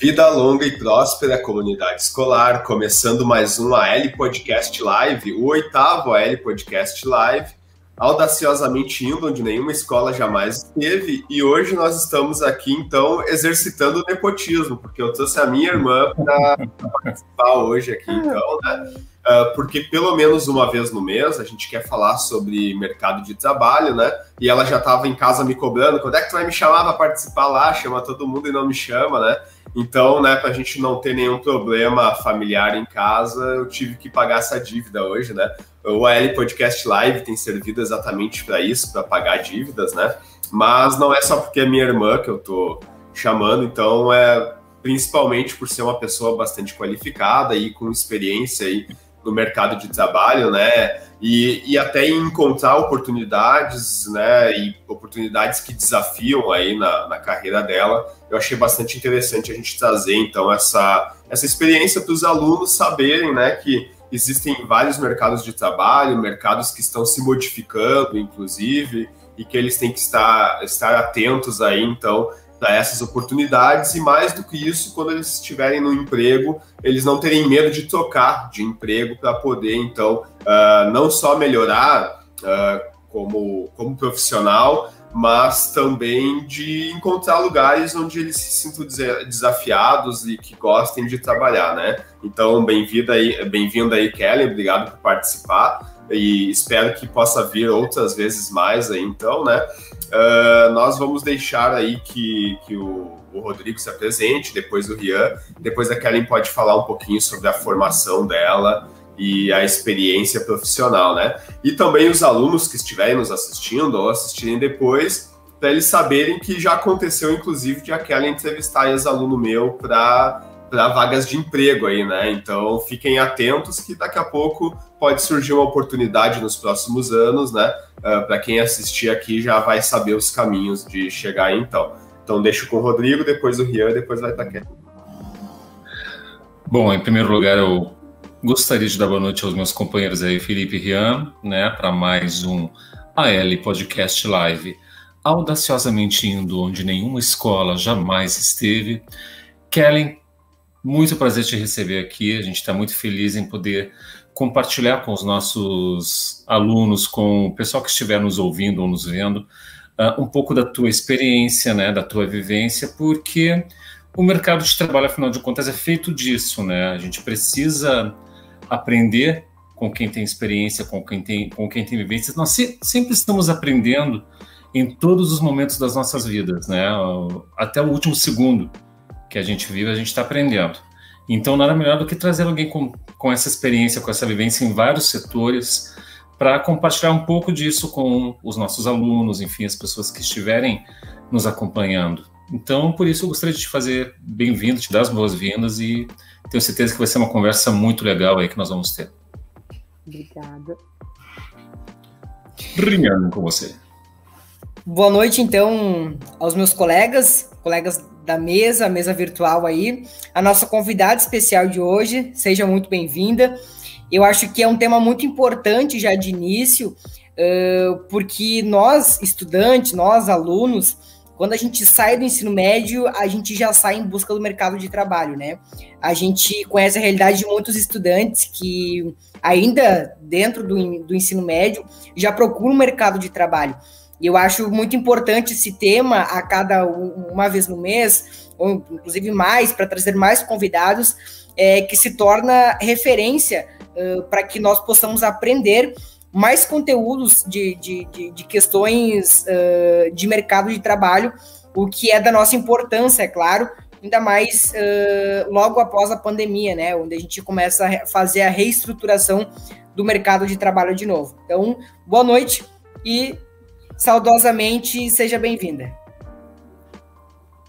Vida longa e próspera comunidade escolar, começando mais um AL Podcast Live, o oitavo AL Podcast Live, audaciosamente indo onde nenhuma escola jamais esteve, e hoje nós estamos aqui então exercitando o nepotismo, porque eu trouxe a minha irmã para participar hoje aqui, então, né? Uh, porque pelo menos uma vez no mês a gente quer falar sobre mercado de trabalho, né? E ela já estava em casa me cobrando, quando é que tu vai me chamar para participar lá? Chama todo mundo e não me chama, né? Então, né, para a gente não ter nenhum problema familiar em casa, eu tive que pagar essa dívida hoje, né? O AL Podcast Live tem servido exatamente para isso, para pagar dívidas, né? Mas não é só porque é minha irmã que eu tô chamando, então é principalmente por ser uma pessoa bastante qualificada e com experiência aí no mercado de trabalho, né? E, e até encontrar oportunidades, né? E oportunidades que desafiam aí na, na carreira dela. Eu achei bastante interessante a gente trazer, então, essa, essa experiência para os alunos saberem, né? Que existem vários mercados de trabalho, mercados que estão se modificando, inclusive, e que eles têm que estar, estar atentos aí, então, para essas oportunidades e mais do que isso, quando eles estiverem no emprego, eles não terem medo de trocar de emprego para poder então uh, não só melhorar uh, como, como profissional, mas também de encontrar lugares onde eles se sintam desafiados e que gostem de trabalhar, né? Então, bem-vinda aí, bem-vinda aí, Kelly, obrigado por participar e espero que possa vir outras vezes mais aí, então, né? Uh, nós vamos deixar aí que, que o, o, Rodrigo se apresente, depois o Rian, depois a Kellen pode falar um pouquinho sobre a formação dela e a experiência profissional, né? E também os alunos que estiverem nos assistindo ou assistirem depois, para eles saberem que já aconteceu, inclusive, de a Kellen entrevistar ex-aluno meu para para vagas de emprego aí, né? Então fiquem atentos que daqui a pouco pode surgir uma oportunidade nos próximos anos, né? Uh, ah, para quem assistir aqui já vai saber os caminhos de chegar aí, então. Então deixo com o Rodrigo, depois o Rian, depois vai quieto. Bom, em primeiro lugar eu gostaria de dar boa noite aos meus companheiros aí, Felipe e Rian, né? Para mais um AL Podcast Live, audaciosamente indo onde nenhuma escola jamais esteve. Kellen, muito prazer te receber aqui. A gente está muito feliz em poder compartilhar com os nossos alunos, com o pessoal que estiver nos ouvindo ou nos vendo, uh, um pouco da tua experiência, né, da tua vivência, porque o mercado de trabalho, afinal de contas, é feito disso, né? A gente precisa aprender com quem tem experiência, com quem tem, com quem tem vivência. Nós se, sempre estamos aprendendo em todos os momentos das nossas vidas, né? Até o último segundo que a gente vive, a gente está aprendendo. Então, nada melhor do que trazer alguém com, com essa experiência, com essa vivência em vários setores, para compartilhar um pouco disso com os nossos alunos, enfim, as pessoas que estiverem nos acompanhando. Então, por isso, eu gostaria de te fazer bem-vindo, te dar as boas-vindas e tenho certeza que vai ser uma conversa muito legal aí que nós vamos ter. Obrigada. Rian, com você. Boa noite, então, aos meus colegas, colegas da mesa, mesa virtual aí. A nossa convidada especial de hoje, seja muito bem-vinda. Eu acho que é um tema muito importante já de início, uh, porque nós, estudantes, nós, alunos, quando a gente sai do ensino médio, a gente já sai em busca do mercado de trabalho, né? A gente conhece a realidade de muitos estudantes que, ainda dentro do, do ensino médio, já procuram um mercado de trabalho. E eu acho muito importante esse tema a cada uma vez no mês, ou inclusive mais, para trazer mais convidados, é, que se torna referência uh, para que nós possamos aprender mais conteúdos de, de, de, de questões uh, de mercado de trabalho, o que é da nossa importância, é claro, ainda mais uh, logo após a pandemia, né, onde a gente começa a fazer a reestruturação do mercado de trabalho de novo. Então, boa noite e saudosamente, seja bem-vinda.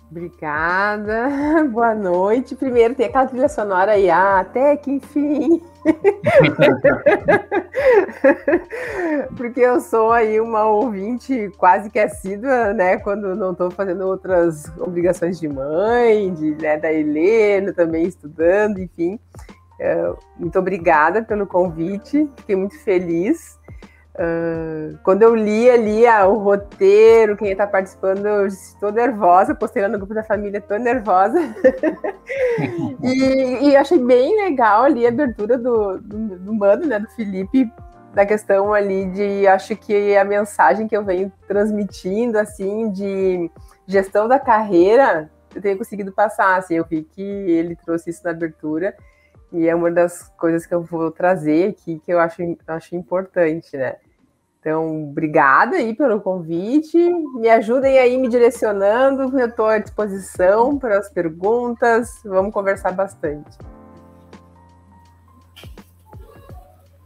Obrigada, boa noite. Primeiro tem aquela trilha sonora aí, ah, até que enfim. Porque eu sou aí uma ouvinte quase que assídua, né? Quando não estou fazendo outras obrigações de mãe, de, né, da Helena também estudando, enfim. Uh, muito obrigada pelo convite, fiquei muito feliz. Uh, quando eu li ali ah, o roteiro, quem está participando, eu estou nervosa, postei lá no grupo da família, estou nervosa. e, e achei bem legal ali a abertura do, do, do mano, né, do Felipe, da questão ali de, acho que a mensagem que eu venho transmitindo, assim, de gestão da carreira, eu tenho conseguido passar, assim, eu vi que ele trouxe isso na abertura, e é uma das coisas que eu vou trazer aqui que eu acho, acho importante, né? Então, obrigada aí pelo convite. Me ajudem aí me direcionando. Eu estou à disposição para as perguntas. Vamos conversar bastante.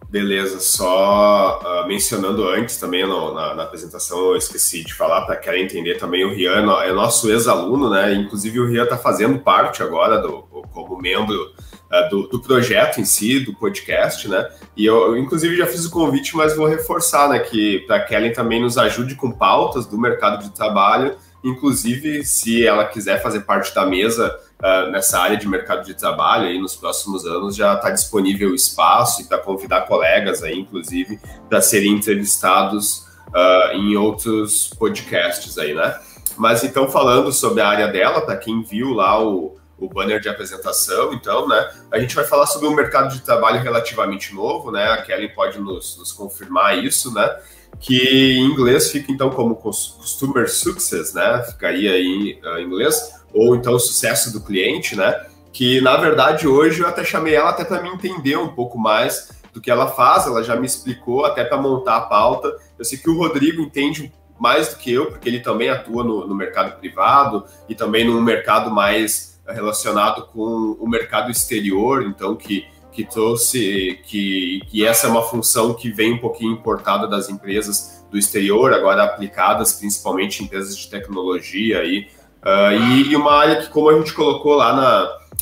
Beleza, só uh, mencionando antes também no, na, na, apresentação, eu esqueci de falar para quem entender também, o Rian é nosso ex-aluno, né? Inclusive o Rian está fazendo parte agora do, como membro uh, do, do, projeto em si, do podcast, né? E eu, inclusive, já fiz o convite, mas vou reforçar, né? Que para Kellen também nos ajude com pautas do mercado de trabalho, inclusive se ela quiser fazer parte da mesa uh, nessa área de mercado de trabalho aí nos próximos anos, já está disponível o espaço e para convidar colegas aí, inclusive, para serem entrevistados uh, em outros podcasts aí, né? Mas então, falando sobre a área dela, para quem viu lá o o banner de apresentação, então, né? A gente vai falar sobre um mercado de trabalho relativamente novo, né? A Kelly pode nos, nos confirmar isso, né? Que em inglês fica então como Customer Success, né? Ficaria aí uh, em inglês, ou então sucesso do cliente, né? Que na verdade hoje eu até chamei ela até para me entender um pouco mais do que ela faz, ela já me explicou até para montar a pauta. Eu sei que o Rodrigo entende mais do que eu, porque ele também atua no, no mercado privado e também no mercado mais relacionado com o mercado exterior, então que, que trouxe que, que essa é uma função que vem um pouquinho importada das empresas do exterior, agora aplicadas principalmente em empresas de tecnologia aí, uh, e, e, uma área que, como a gente colocou lá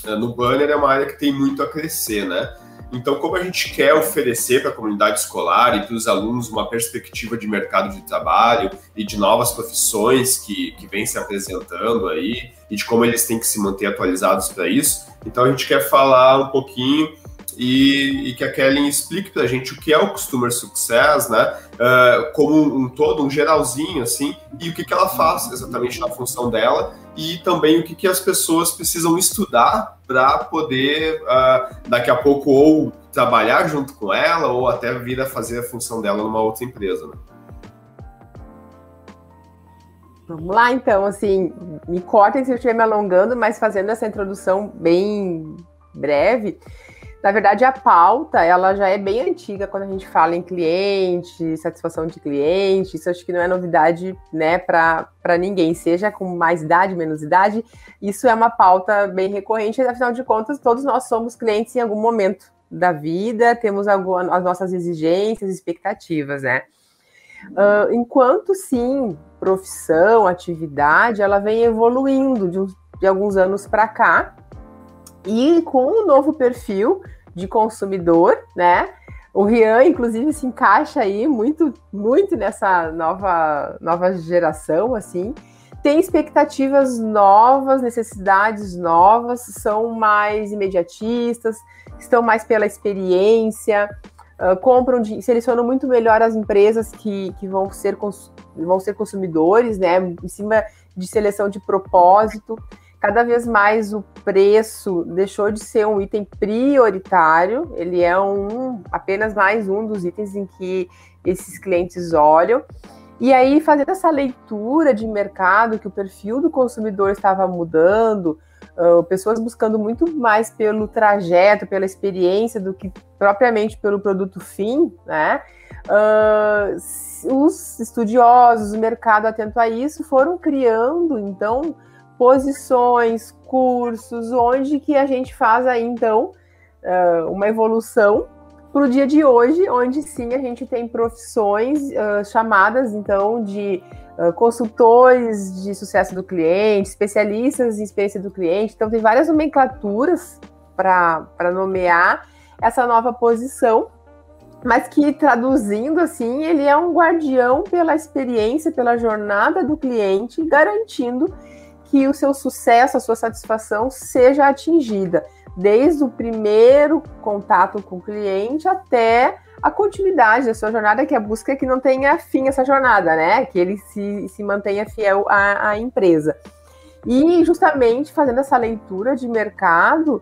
na, no banner, é uma área que tem muito a crescer, né? Então, como a gente quer oferecer para a comunidade escolar e para os alunos uma perspectiva de mercado de trabalho e de novas profissões que, que vêm se apresentando aí e de como eles têm que se manter atualizados para isso, então a gente quer falar um pouquinho e, e, que a Kelly explique para a gente o que é o Customer Success, né? Uh, como um, um, todo, um geralzinho, assim, e o que, que ela faz exatamente na função dela e também o que, que as pessoas precisam estudar para poder, uh, daqui a pouco, ou trabalhar junto com ela ou até vir a fazer a função dela numa outra empresa, né? Vamos lá, então, assim, me cortem se eu estiver me alongando, mas fazendo essa introdução bem breve, na verdade, a pauta, ela já é bem antiga quando a gente fala em cliente, satisfação de cliente, isso acho que não é novidade, né, para ninguém, seja com mais idade, menos idade, isso é uma pauta bem recorrente, afinal de contas, todos nós somos clientes em algum momento da vida, temos algumas, as nossas exigências, expectativas, né. Uh, enquanto, sim, profissão, atividade, ela vem evoluindo de, de alguns anos para cá, e com o novo perfil de consumidor, né? O Rian, inclusive, se encaixa aí muito, muito nessa nova, nova geração, assim. Tem expectativas novas, necessidades novas, são mais imediatistas, estão mais pela experiência, uh, compram, selecionam muito melhor as empresas que, que vão, ser, vão ser consumidores, né? Em cima de seleção de propósito cada vez mais o preço deixou de ser um item prioritário, ele é um apenas mais um dos itens em que esses clientes olham. E aí, fazendo essa leitura de mercado, que o perfil do consumidor estava mudando, uh, pessoas buscando muito mais pelo trajeto, pela experiência, do que propriamente pelo produto fim, né? Uh, os estudiosos, o mercado atento a isso, foram criando, então, posições, cursos, onde que a gente faz aí então uma evolução para o dia de hoje, onde sim a gente tem profissões uh, chamadas então de uh, consultores de sucesso do cliente, especialistas em experiência do cliente. Então tem várias nomenclaturas para nomear essa nova posição, mas que traduzindo assim, ele é um guardião pela experiência, pela jornada do cliente, garantindo que o seu sucesso, a sua satisfação seja atingida, desde o primeiro contato com o cliente até a continuidade da sua jornada, que é a busca que não tenha fim essa jornada, né? Que ele se, se mantenha fiel à, à empresa. E justamente fazendo essa leitura de mercado,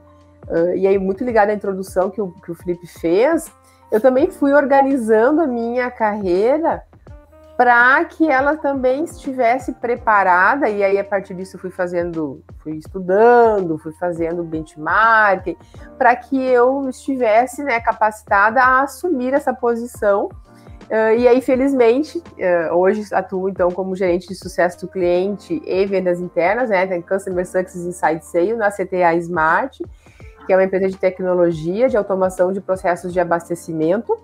uh, e aí muito ligado à introdução que o, que o Felipe fez, eu também fui organizando a minha carreira para que ela também estivesse preparada, e aí a partir disso fui fazendo, fui estudando, fui fazendo benchmarking, para que eu estivesse né, capacitada a assumir essa posição. Uh, e aí, felizmente, uh, hoje atuo então como gerente de sucesso do cliente e vendas internas, né? Tem Customer Success Inside Sale na CTA Smart, que é uma empresa de tecnologia de automação de processos de abastecimento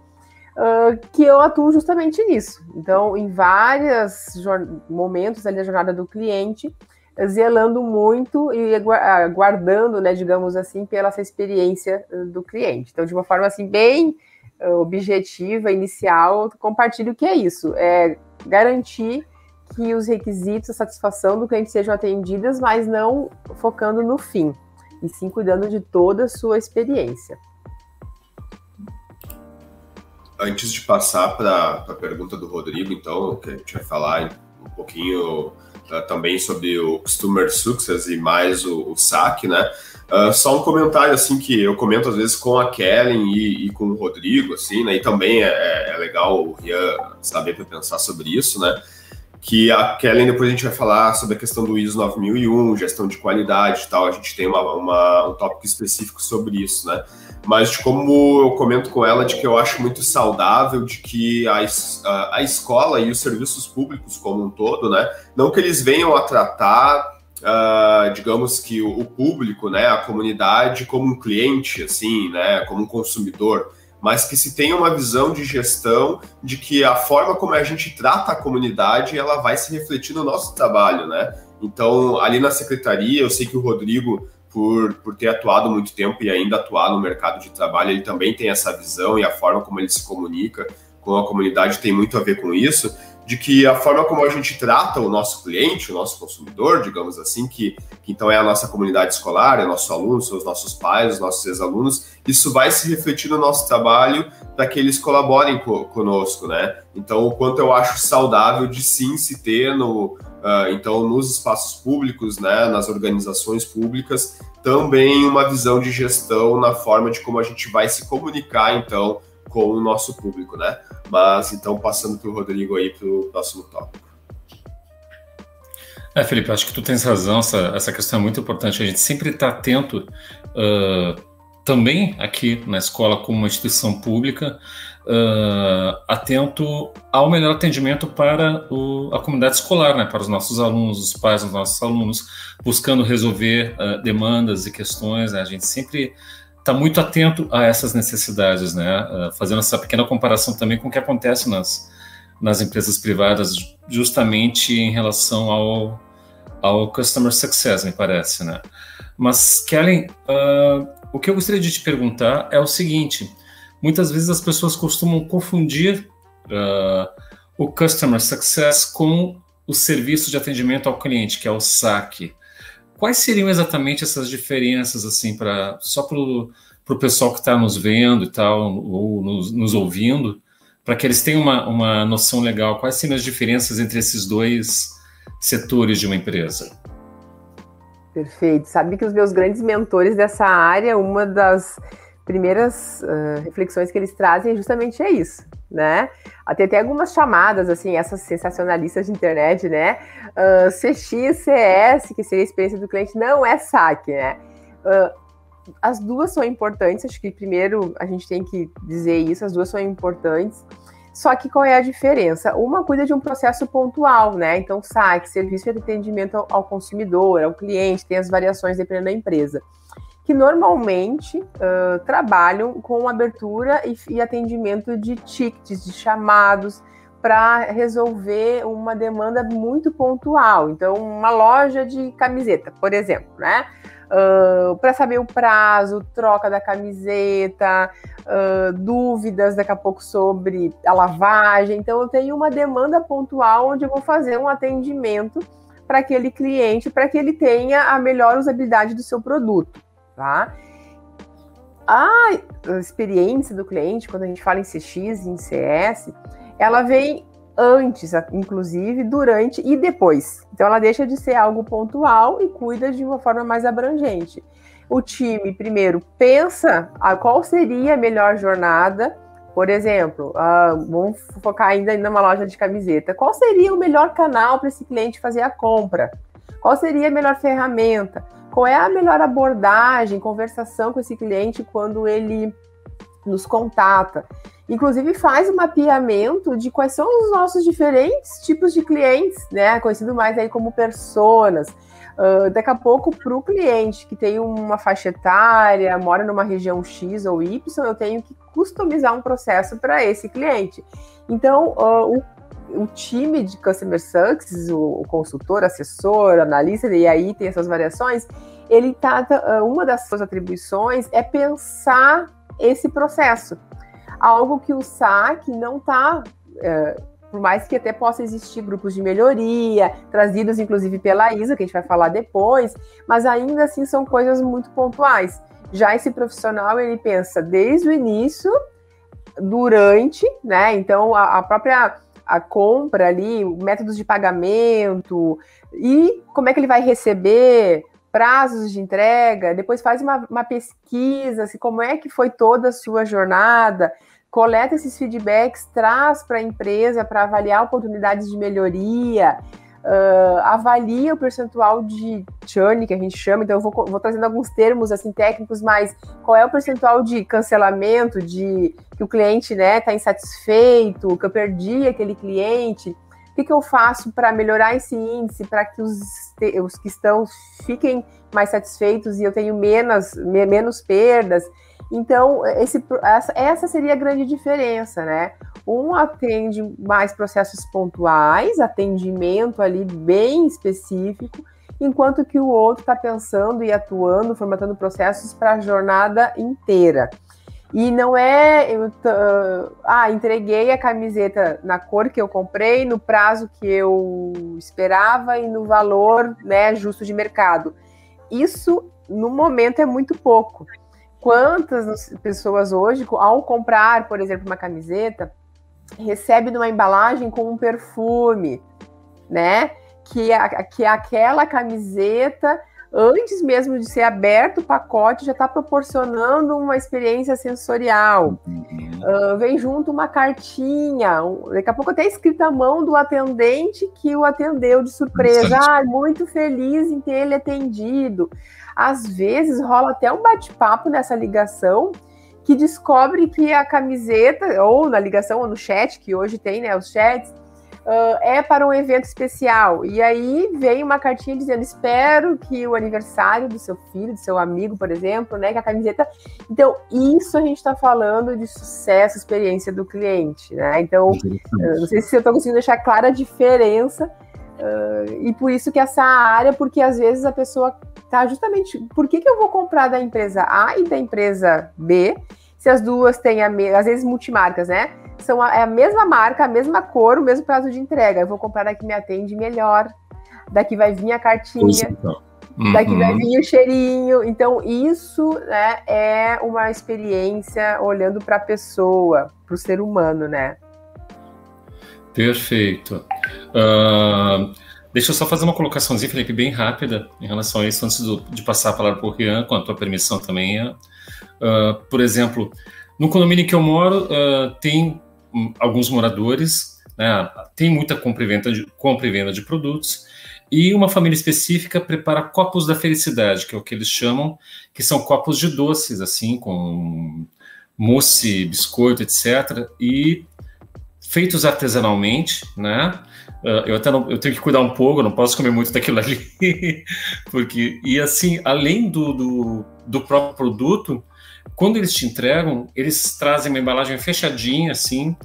uh, que eu atuo justamente nisso. Então, em vários momentos ali da jornada do cliente, zelando muito e aguardando, né, digamos assim, pela essa experiência do cliente. Então, de uma forma assim bem objetiva, inicial, compartilho o que é isso, é garantir que os requisitos, a satisfação do cliente sejam atendidas, mas não focando no fim, e sim cuidando de toda a sua experiência antes de passar para a pergunta do Rodrigo, então, que a gente vai falar um pouquinho uh, também sobre o Customer Success e mais o, o SAC, né? Uh, só um comentário, assim, que eu comento às vezes com a Kellen e, e com o Rodrigo, assim, né? E também é, é legal o Rian saber para pensar sobre isso, né? Que a Kellen, depois a gente vai falar sobre a questão do ISO 9001, gestão de qualidade e tal. A gente tem uma, uma, um tópico específico sobre isso, né? Mas de como eu comento com ela de que eu acho muito saudável de que a, a, a escola e os serviços públicos como um todo, né, não que eles venham a tratar Uh, digamos que o, o, público, né, a comunidade como um cliente, assim, né, como um consumidor, mas que se tenha uma visão de gestão de que a forma como a gente trata a comunidade, ela vai se refletir no nosso trabalho, né? Então, ali na secretaria, eu sei que o Rodrigo por, por ter atuado muito tempo e ainda atuar no mercado de trabalho, ele também tem essa visão e a forma como ele se comunica com a comunidade tem muito a ver com isso, de que a forma como a gente trata o nosso cliente, o nosso consumidor, digamos assim, que, que então é a nossa comunidade escolar, é nosso aluno, são os nossos pais, os nossos ex-alunos, isso vai se refletir no nosso trabalho para que eles colaborem co conosco, né? Então, o quanto eu acho saudável de sim se ter no, Uh, então, nos espaços públicos, né, nas organizações públicas, também uma visão de gestão na forma de como a gente vai se comunicar, então, com o nosso público, né? Mas, então, passando para o Rodrigo aí para o próximo tópico. É, Felipe, acho que tu tens razão, essa, essa questão é muito importante. A gente sempre está atento, uh, também aqui na escola, como uma instituição pública, uh, atento ao melhor atendimento para o, a comunidade escolar, né, para os nossos alunos, os pais dos nossos alunos, buscando resolver uh, demandas e questões. Né, a gente sempre está muito atento a essas necessidades, né, uh, fazendo essa pequena comparação também com o que acontece nas, nas empresas privadas, justamente em relação ao, ao customer success, me parece, né. Mas, Kellen, o que eu gostaria de te perguntar é o seguinte: muitas vezes as pessoas costumam confundir uh, o Customer Success com o serviço de atendimento ao cliente, que é o SAC. Quais seriam exatamente essas diferenças, assim, para só para o pessoal que está nos vendo e tal, ou nos, nos ouvindo, para que eles tenham uma, uma noção legal? Quais seriam as diferenças entre esses dois setores de uma empresa? Perfeito. Sabe que os meus grandes mentores dessa área, uma das primeiras uh, reflexões que eles trazem justamente é isso, né? Até tem algumas chamadas, assim, essas sensacionalistas de internet, né? Uh, CX, CS, que seria a experiência do cliente, não é saque, né? Uh, as duas são importantes, acho que primeiro a gente tem que dizer isso, as duas são importantes. Só que qual é a diferença? Uma cuida de um processo pontual, né? Então, saque, serviço de atendimento ao consumidor, ao cliente, tem as variações dependendo da empresa que normalmente uh, trabalham com abertura e, e, atendimento de tickets, de chamados, para resolver uma demanda muito pontual. Então, uma loja de camiseta, por exemplo, né? Uh, para saber o prazo, troca da camiseta, uh, dúvidas daqui a pouco sobre a lavagem. Então, eu tenho uma demanda pontual onde eu vou fazer um atendimento para aquele cliente, para que ele tenha a melhor usabilidade do seu produto tá? a experiência do cliente, quando a gente fala em CX e em CS, ela vem antes, inclusive, durante e depois. Então, ela deixa de ser algo pontual e cuida de uma forma mais abrangente. O time, primeiro, pensa a qual seria a melhor jornada. Por exemplo, uh, vamos focar ainda numa loja de camiseta. Qual seria o melhor canal para esse cliente fazer a compra? Qual seria a melhor ferramenta? Qual é a melhor abordagem, conversação com esse cliente quando ele nos contata? Inclusive faz um mapeamento de quais são os nossos diferentes tipos de clientes, né? Conhecido mais aí como personas. Uh, daqui a pouco, para o cliente que tem uma faixa etária, mora numa região X ou Y, eu tenho que customizar um processo para esse cliente. Então, uh, o, o, time de Customer Success, o, consultor, assessor, analista, e aí tem essas variações, ele tá, uh, uma das suas atribuições é pensar esse processo algo que o SAC não está, é, por mais que até possa existir grupos de melhoria, trazidos inclusive pela ISA, que a gente vai falar depois, mas ainda assim são coisas muito pontuais. Já esse profissional, ele pensa desde o início, durante, né? Então, a, a própria a compra ali, métodos de pagamento e como é que ele vai receber, prazos de entrega, depois faz uma, uma pesquisa, assim, como é que foi toda a sua jornada, coleta esses feedbacks, traz para a empresa para avaliar oportunidades de melhoria, uh, avalia o percentual de churn, que a gente chama, então eu vou, vou, trazendo alguns termos assim técnicos, mas qual é o percentual de cancelamento, de que o cliente está né, tá insatisfeito, que eu perdi aquele cliente, o que, que eu faço para melhorar esse índice, para que os, os que estão fiquem mais satisfeitos e eu tenho menos, menos perdas. Então, esse, essa seria a grande diferença, né? Um atende mais processos pontuais, atendimento ali bem específico, enquanto que o outro está pensando e atuando, formatando processos para a jornada inteira. E não é, eu, ah, entreguei a camiseta na cor que eu comprei, no prazo que eu esperava e no valor né, justo de mercado. Isso, no momento, é muito pouco. Quantas pessoas hoje, ao comprar, por exemplo, uma camiseta, recebe numa embalagem com um perfume, né? Que, a, que aquela camiseta, antes mesmo de ser aberto o pacote, já está proporcionando uma experiência sensorial. Uh, vem junto uma cartinha, um, daqui a pouco até escrita a mão do atendente que o atendeu de surpresa. Ah, muito feliz em ter ele atendido. Às vezes rola até um bate-papo nessa ligação que descobre que a camiseta, ou na ligação ou no chat, que hoje tem, né, os chats, uh, é para um evento especial. E aí vem uma cartinha dizendo: espero que o aniversário do seu filho, do seu amigo, por exemplo, né, que a camiseta. Então, isso a gente está falando de sucesso, experiência do cliente, né? Então, não sei se eu estou conseguindo deixar clara a diferença. Uh, e por isso que essa área, porque às vezes a pessoa tá? Justamente, por que, que eu vou comprar da empresa A e da empresa B, se as duas têm, a me... às vezes, multimarcas, né? São a, é a mesma marca, a mesma cor, o mesmo prazo de entrega. Eu vou comprar da que me atende melhor, daqui vai vir a cartinha, então. uhum. daqui vai vir o cheirinho. Então, isso né, é uma experiência olhando para a pessoa, para o ser humano, né? Perfeito. Uh, Deixa eu só fazer uma colocaçãozinha, Felipe, bem rápida em relação a isso, antes do, de passar a palavra para o Rian, com a tua permissão também. Uh, por exemplo, no condomínio que eu moro, uh, tem alguns moradores, né, tem muita compra e, venda de, compra e venda de produtos, e uma família específica prepara copos da felicidade, que é o que eles chamam, que são copos de doces, assim, com mousse, biscoito, etc., e feitos artesanalmente, né? Uh, eu até não, eu tenho que cuidar um pouco, não posso comer muito daquilo ali, porque e assim, além do, do, do, próprio produto, quando eles te entregam, eles trazem uma embalagem fechadinha, assim,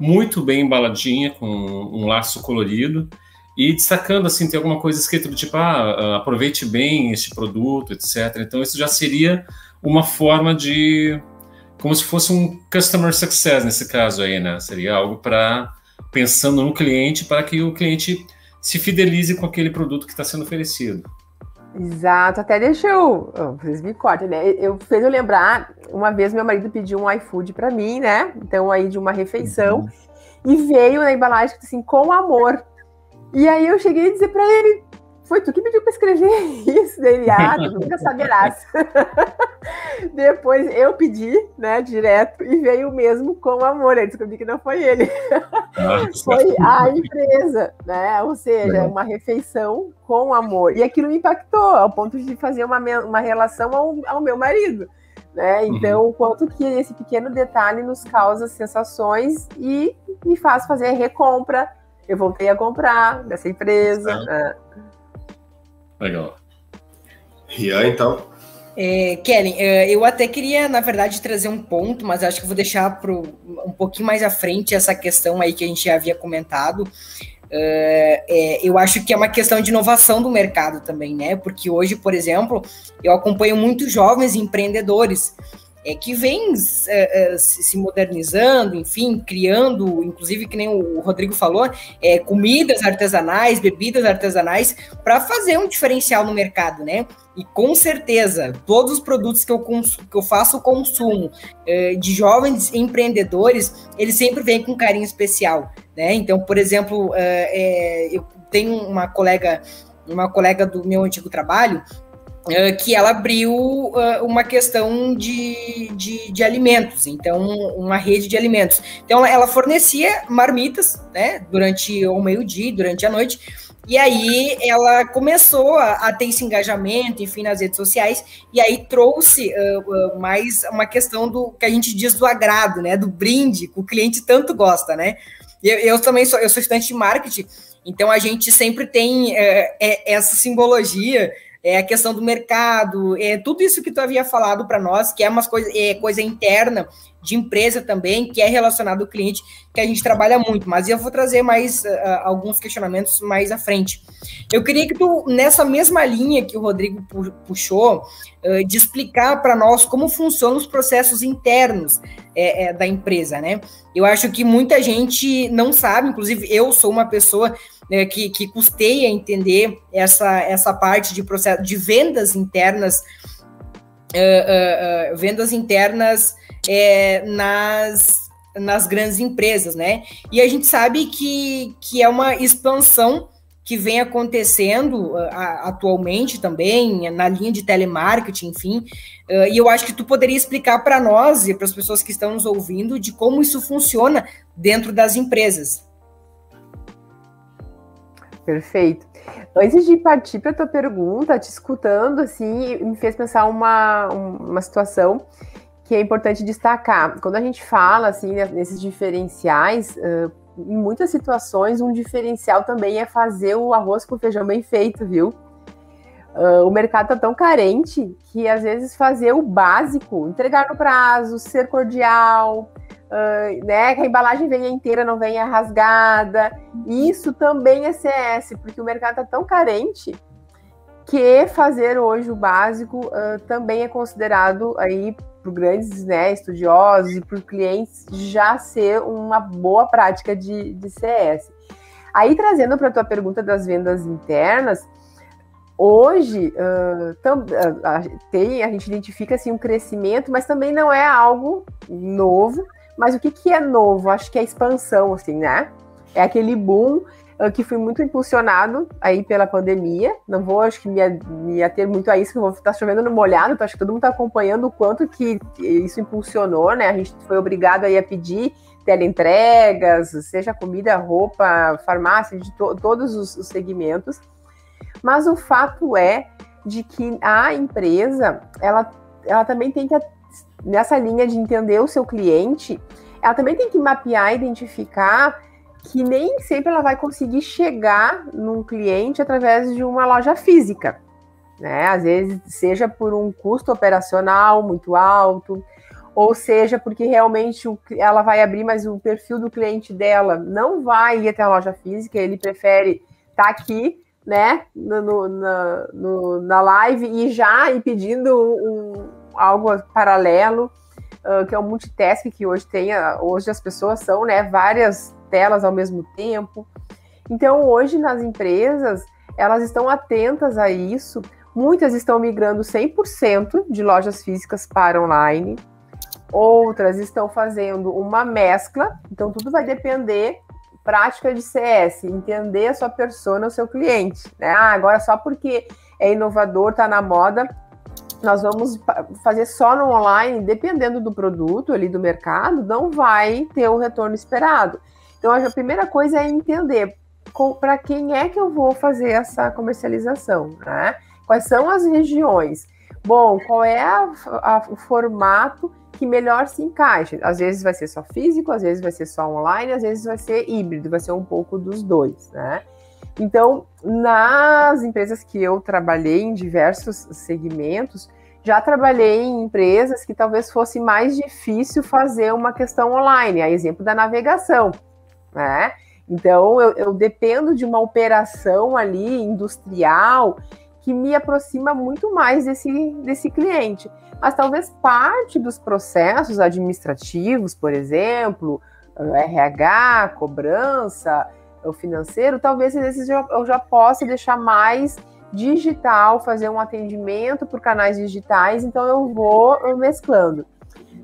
muito bem embaladinha, com um laço colorido e destacando assim, tem alguma coisa escrita do tipo, ah, ah aproveite bem este produto, etc. Então isso já seria uma forma de como se fosse um customer success nesse caso aí, né? Seria algo para pensando no cliente para que o cliente se fidelize com aquele produto que está sendo oferecido. Exato, até deixa eu. Vocês me cortem, né? Eu fez eu lembrar, uma vez meu marido pediu um iFood para mim, né? Então, aí de uma refeição, uhum. e veio na embalagem assim, com amor. E aí eu cheguei a dizer para ele: foi tu que pediu para escrever isso dele, ah, tu nunca saberás. Depois eu pedi, né, direto, e veio mesmo com amor. Aí descobri que não foi ele. Foi a empresa, né? Ou seja, uma refeição com amor. E aquilo me impactou, ao ponto de fazer uma, uma relação ao, ao meu marido. Né? Uhum. Então, uhum. o quanto que esse pequeno detalhe nos causa sensações e me faz fazer recompra. Eu voltei a comprar dessa empresa. Né? Legal. Rian, então. É, Kellen, é, eu até queria, na verdade, trazer um ponto, mas acho que vou deixar pro, um pouquinho mais à frente essa questão aí que a gente já havia comentado. É, é, eu acho que é uma questão de inovação do mercado também, né? Porque hoje, por exemplo, eu acompanho muitos jovens empreendedores é, que vem é, é, se modernizando, enfim, criando, inclusive, que nem o Rodrigo falou, é, comidas artesanais, bebidas artesanais, para fazer um diferencial no mercado, né? E com certeza, todos os produtos que eu, que eu faço consumo é, de jovens empreendedores, eles sempre vêm com carinho especial, né? Então, por exemplo, é, eu tenho uma colega, uma colega do meu antigo trabalho, Uh, que ela abriu uh, uma questão de, de, de, alimentos, então uma rede de alimentos. Então ela fornecia marmitas, né, durante o meio-dia, durante a noite, e aí ela começou a, a, ter esse engajamento, enfim, nas redes sociais, e aí trouxe uh, mais uma questão do que a gente diz do agrado, né, do brinde, que o cliente tanto gosta, né. Eu, eu também sou, eu sou estudante de marketing, então a gente sempre tem é, essa simbologia é a questão do mercado, é tudo isso que tu havia falado para nós, que é uma coisa, é coisa interna de empresa também, que é relacionado ao cliente, que a gente trabalha muito, mas eu vou trazer mais uh, alguns questionamentos mais à frente. Eu queria que tu, nessa mesma linha que o Rodrigo puxou, uh, de explicar para nós como funcionam os processos internos é, é, da empresa, né? Eu acho que muita gente não sabe, inclusive eu sou uma pessoa né, que, que custeia entender essa, essa parte de processo de vendas internas, uh, uh, uh, vendas internas nas, nas grandes empresas, né? E a gente sabe que, que é uma expansão que vem acontecendo atualmente também, na linha de telemarketing, enfim. e eu acho que tu poderia explicar para nós e para as pessoas que estão nos ouvindo de como isso funciona dentro das empresas. Perfeito. Antes de partir para a tua pergunta, te escutando, assim, me fez pensar uma, uma situação que é importante destacar. Quando a gente fala, assim, né, nesses diferenciais, uh, em muitas situações, um diferencial também é fazer o arroz com feijão bem feito, viu? Uh, o mercado tá tão carente que, às vezes, fazer o básico, entregar no prazo, ser cordial, Né, que a embalagem venha inteira, não venha rasgada. Isso também é CS, porque o mercado está tão carente que fazer hoje o básico uh, também é considerado aí por grandes né, estudiosos e por clientes já ser uma boa prática de, de CS. Aí trazendo para a tua pergunta das vendas internas, hoje uh, tam, uh, tem, a gente identifica assim, um crescimento, mas também não é algo novo, mas o que, que é novo? Acho que é a expansão, assim, né? É aquele boom uh, que foi muito impulsionado aí pela pandemia. Não vou, acho que, me, me ater muito a isso, que vou estar chovendo no molhado, então acho que todo mundo está acompanhando o quanto que isso impulsionou, né? A gente foi obrigado aí a pedir teleentregas, seja comida, roupa, farmácia, de to todos os, os segmentos. Mas o fato é de que a empresa, ela, ela também tem que nessa linha de entender o seu cliente, ela também tem que mapear, identificar que nem sempre ela vai conseguir chegar num cliente através de uma loja física. Né? Às vezes, seja por um custo operacional muito alto, ou seja porque realmente ela vai abrir, mas o perfil do cliente dela não vai ir até a loja física, ele prefere estar tá aqui, né, no, no, na, no, na live e já ir pedindo um, algo paralelo, uh, que é o multitask que hoje tem, hoje as pessoas são, né, várias telas ao mesmo tempo. Então, hoje nas empresas, elas estão atentas a isso, Muitas estão migrando 100% de lojas físicas para online. Outras estão fazendo uma mescla. Então, tudo vai depender prática de CS, entender a sua persona, o seu cliente. Né? Ah, agora só porque é inovador, está na moda, nós vamos fazer só no online, dependendo do produto ali do mercado, não vai ter o retorno esperado. Então, a primeira coisa é entender para quem é que eu vou fazer essa comercialização, né? Quais são as regiões? Bom, qual é a, a, o formato que melhor se encaixa? Às vezes vai ser só físico, às vezes vai ser só online, às vezes vai ser híbrido, vai ser um pouco dos dois, né? Então, nas empresas que eu trabalhei em diversos segmentos, já trabalhei em empresas que talvez fosse mais difícil fazer uma questão online, a exemplo da navegação, né? Então, eu, eu dependo de uma operação ali industrial que me aproxima muito mais desse, desse cliente. Mas talvez parte dos processos administrativos, por exemplo, RH, cobrança, o financeiro, talvez esses eu já possa deixar mais digital, fazer um atendimento por canais digitais, então eu vou mesclando.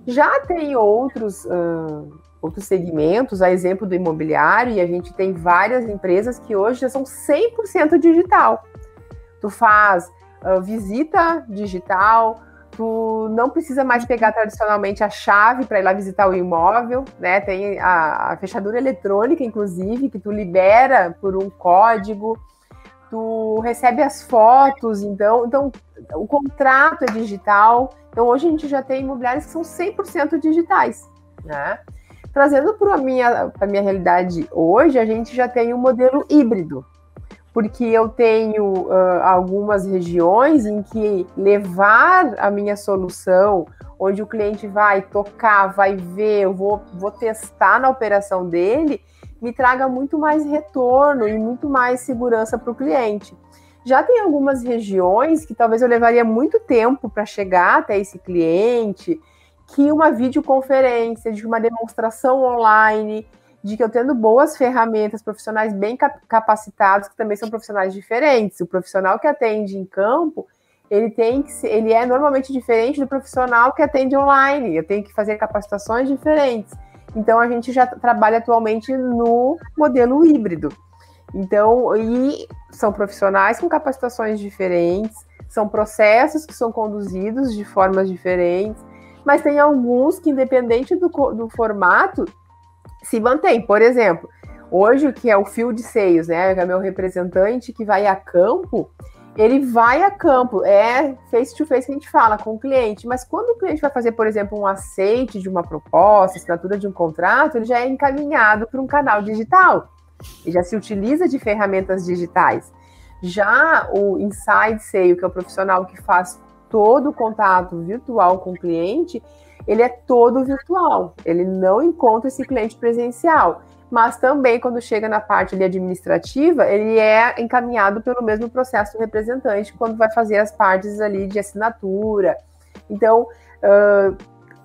Já tem outros, uh, outros segmentos, a exemplo do imobiliário, e a gente tem várias empresas que hoje já são 100% digital. Tu faz uh, visita digital, tu não precisa mais pegar tradicionalmente a chave para ir lá visitar o imóvel, né? Tem a, a, fechadura eletrônica, inclusive, que tu libera por um código, tu recebe as fotos, então, então o contrato é digital. Então hoje a gente já tem imobiliários que são 100% digitais, né? Trazendo para a minha, minha realidade hoje, a gente já tem um modelo híbrido, porque eu tenho uh, algumas regiões em que levar a minha solução, onde o cliente vai tocar, vai ver, eu vou, vou testar na operação dele, me traga muito mais retorno e muito mais segurança para o cliente. Já tem algumas regiões que talvez eu levaria muito tempo para chegar até esse cliente, que uma videoconferência, de uma demonstração online, de que eu tendo boas ferramentas, profissionais bem capacitados, que também são profissionais diferentes. O profissional que atende em campo, ele tem que ele é normalmente diferente do profissional que atende online. Eu tenho que fazer capacitações diferentes. Então a gente já trabalha atualmente no modelo híbrido. Então, e são profissionais com capacitações diferentes, são processos que são conduzidos de formas diferentes, mas tem alguns que, independente do, do formato, se mantém. Por exemplo, hoje que é o fio de seios, né? É meu representante que vai a campo, ele vai a campo, é face to face que a gente fala com o cliente, mas quando o cliente vai fazer, por exemplo, um aceite de uma proposta, assinatura de um contrato, ele já é encaminhado para um canal digital e já se utiliza de ferramentas digitais. Já o inside sale, que é o profissional que faz todo o contato virtual com o cliente, ele é todo virtual, ele não encontra esse cliente presencial. Mas também, quando chega na parte administrativa, ele é encaminhado pelo mesmo processo do representante quando vai fazer as partes ali de assinatura. Então, uh,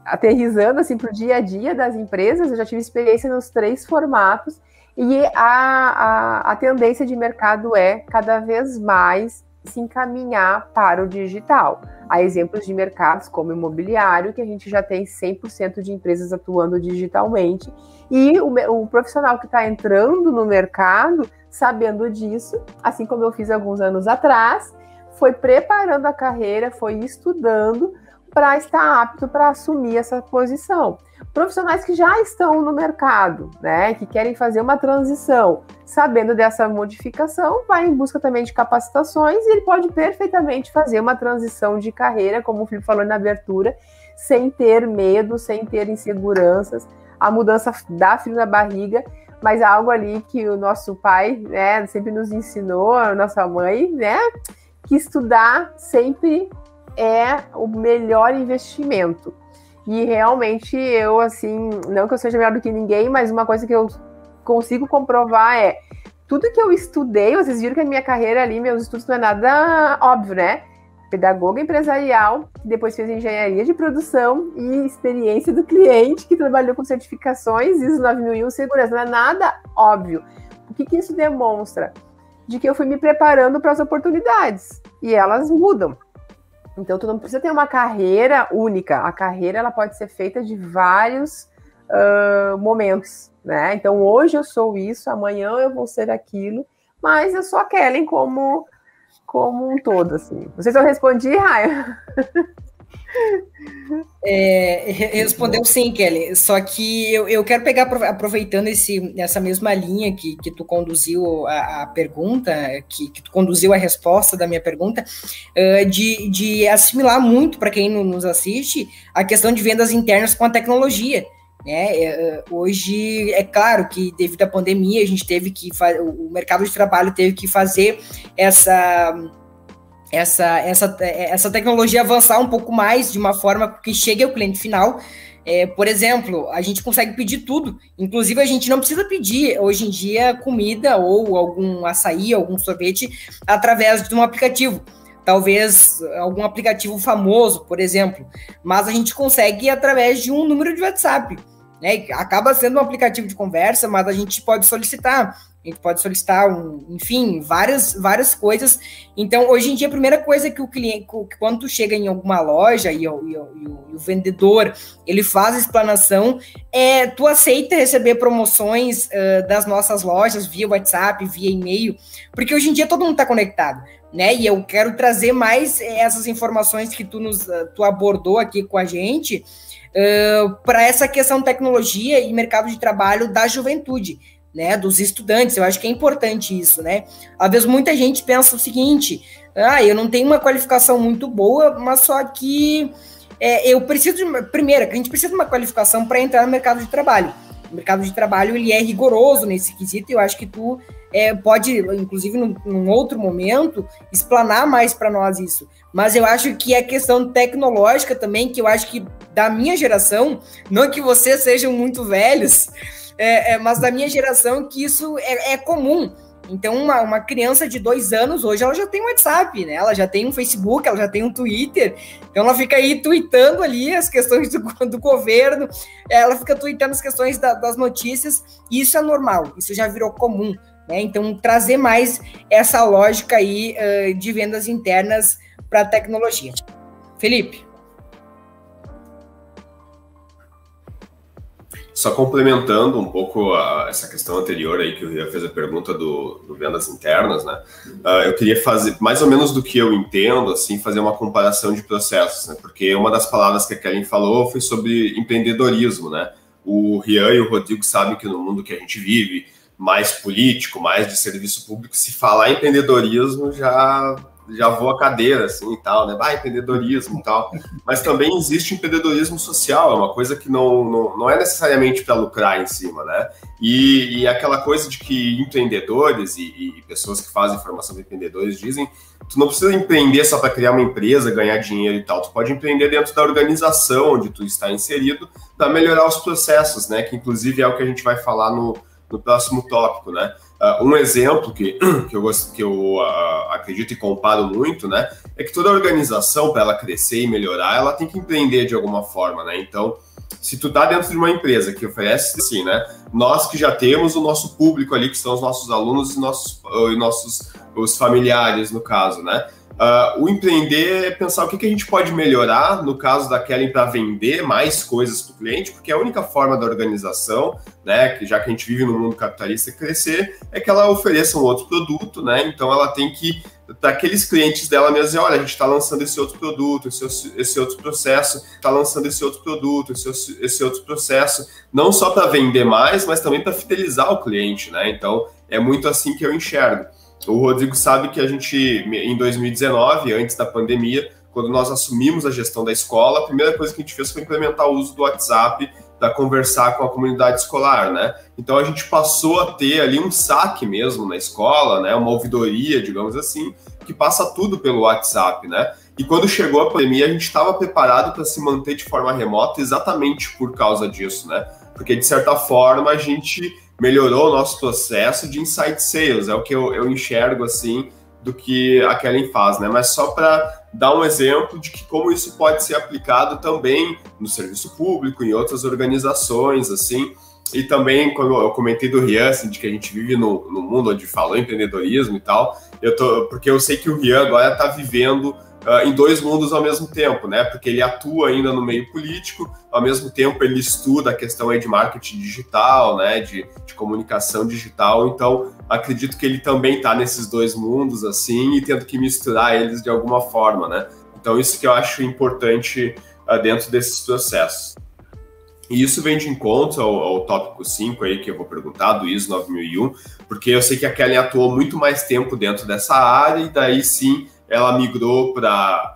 aterrizando assim para o dia a dia das empresas, eu já tive experiência nos três formatos e a, a, a tendência de mercado é cada vez mais se encaminhar para o digital. Há exemplos de mercados como imobiliário, que a gente já tem 100% de empresas atuando digitalmente, e o, o profissional que está entrando no mercado, sabendo disso, assim como eu fiz alguns anos atrás, foi preparando a carreira, foi estudando para estar apto para assumir essa posição. Profissionais que já estão no mercado, né, que querem fazer uma transição, sabendo dessa modificação, vai em busca também de capacitações e ele pode perfeitamente fazer uma transição de carreira, como o Felipe falou na abertura, sem ter medo, sem ter inseguranças. A mudança dá frio na barriga, mas é algo ali que o nosso pai, né, sempre nos ensinou, a nossa mãe, né, que estudar sempre é o melhor investimento. E realmente eu, assim, não que eu seja melhor do que ninguém, mas uma coisa que eu consigo comprovar é tudo que eu estudei, vocês viram que a minha carreira ali, meus estudos não é nada óbvio, né? Pedagoga empresarial, depois fez engenharia de produção e experiência do cliente, que trabalhou com certificações, ISO 9001, segurança, não é nada óbvio. O que, que isso demonstra? De que eu fui me preparando para as oportunidades e elas mudam. Então, tu não precisa ter uma carreira única. A carreira ela pode ser feita de vários uh, momentos, né? Então, hoje eu sou isso, amanhã eu vou ser aquilo, mas eu sou a Kellen como, como um todo, assim. Não sei se eu respondi, Raia. É, respondeu sim, Kelly. Só que eu, eu quero pegar, aproveitando esse, essa mesma linha que, que tu conduziu a, a pergunta, que, que, tu conduziu a resposta da minha pergunta, uh, de, de assimilar muito para quem nos assiste a questão de vendas internas com a tecnologia. Né? É, hoje, é claro que devido à pandemia, a gente teve que o mercado de trabalho teve que fazer essa essa, essa, essa tecnologia avançar um pouco mais de uma forma que chegue ao cliente final. É, por exemplo, a gente consegue pedir tudo. Inclusive, a gente não precisa pedir hoje em dia comida ou algum açaí, algum sorvete através de um aplicativo. Talvez algum aplicativo famoso, por exemplo. Mas a gente consegue através de um número de WhatsApp. Né? Acaba sendo um aplicativo de conversa, mas a gente pode solicitar a gente pode solicitar, um, enfim, várias, várias coisas. Então, hoje em dia, a primeira coisa que o cliente, quando tu chega em alguma loja e o, e o, e o, vendedor ele faz a explanação, é tu aceita receber promoções uh, das nossas lojas via WhatsApp, via e-mail, porque hoje em dia todo mundo está conectado. Né? E eu quero trazer mais essas informações que tu nos tu abordou aqui com a gente uh, para essa questão tecnologia e mercado de trabalho da juventude né, dos estudantes. Eu acho que é importante isso, né? Às vezes muita gente pensa o seguinte: ah, eu não tenho uma qualificação muito boa, mas só que é, eu preciso de primeiro, a gente precisa de uma qualificação para entrar no mercado de trabalho. O mercado de trabalho ele é rigoroso nesse quesito. E eu acho que tu é, pode, inclusive, num, num, outro momento, explanar mais para nós isso. Mas eu acho que é questão tecnológica também, que eu acho que da minha geração, não que vocês sejam muito velhos, é, é, mas da minha geração que isso é, é comum. Então, uma, uma, criança de dois anos, hoje, ela já tem um WhatsApp, né? Ela já tem um Facebook, ela já tem um Twitter. Então, ela fica aí tweetando ali as questões do, do governo, ela fica tweetando as questões da, das notícias, e isso é normal, isso já virou comum, né? Então, trazer mais essa lógica aí uh, de vendas internas para a tecnologia. Felipe. Só complementando um pouco a, essa questão anterior aí que o Rian fez a pergunta do, do vendas internas, né? Uh, eu queria fazer mais ou menos do que eu entendo, assim, fazer uma comparação de processos, né? Porque uma das palavras que a Karen falou foi sobre empreendedorismo, né? O Rian e o Rodrigo sabem que no mundo que a gente vive, mais político, mais de serviço público, se falar em empreendedorismo já já vou a cadeira, assim, e tal, né? Vai, empreendedorismo e tal. Mas também existe empreendedorismo social, é uma coisa que não, não, não é necessariamente para lucrar em cima, né? E, e, aquela coisa de que empreendedores e, e, pessoas que fazem formação de empreendedores dizem tu não precisa empreender só para criar uma empresa, ganhar dinheiro e tal. Tu pode empreender dentro da organização onde tu está inserido para melhorar os processos, né? Que inclusive é o que a gente vai falar no, no próximo tópico, né? Uh, um exemplo que, que eu, que eu uh, acredito e comparo muito, né, é que toda organização, para ela crescer e melhorar, ela tem que empreender de alguma forma, né? Então, se tu tá dentro de uma empresa que oferece assim, né, nós que já temos o nosso público ali, que são os nossos alunos e nossos, e nossos os familiares, no caso, né? Uh, o empreender é pensar o que, que a gente pode melhorar, no caso da Kellen, para vender mais coisas para o cliente, porque a única forma da organização, né, que já que a gente vive no mundo capitalista, crescer, é que ela ofereça um outro produto, né? Então ela tem que, para aqueles clientes dela mesmo, dizer, olha, a gente está lançando esse outro produto, esse, esse outro processo, está lançando esse outro produto, esse, esse outro processo, não só para vender mais, mas também para fidelizar o cliente, né? Então é muito assim que eu enxergo. O Rodrigo sabe que a gente, em 2019, antes da pandemia, quando nós assumimos a gestão da escola, a primeira coisa que a gente fez foi implementar o uso do WhatsApp para conversar com a comunidade escolar, né? Então a gente passou a ter ali um saque mesmo na escola, né? Uma ouvidoria, digamos assim, que passa tudo pelo WhatsApp, né? E quando chegou a pandemia, a gente estava preparado para se manter de forma remota exatamente por causa disso, né? Porque de certa forma a gente melhorou o nosso processo de insight sales, é o que eu, eu enxergo assim do que a Kellen faz, né? Mas só para dar um exemplo de que como isso pode ser aplicado também no serviço público, em outras organizações, assim, e também, quando eu comentei do Rian, assim, de que a gente vive no, no mundo onde falou empreendedorismo e tal, eu tô, porque eu sei que o Rian agora está vivendo uh, em dois mundos ao mesmo tempo, né? Porque ele atua ainda no meio político, ao mesmo tempo ele estuda a questão aí de marketing digital, né? De, de comunicação digital. Então, acredito que ele também está nesses dois mundos, assim, e tendo que misturar eles de alguma forma, né? Então, isso que eu acho importante uh, dentro desses processos. E isso vem de encontro ao, ao, tópico 5 aí que eu vou perguntar, do ISO 9001, porque eu sei que a Kelly atuou muito mais tempo dentro dessa área e daí sim ela migrou para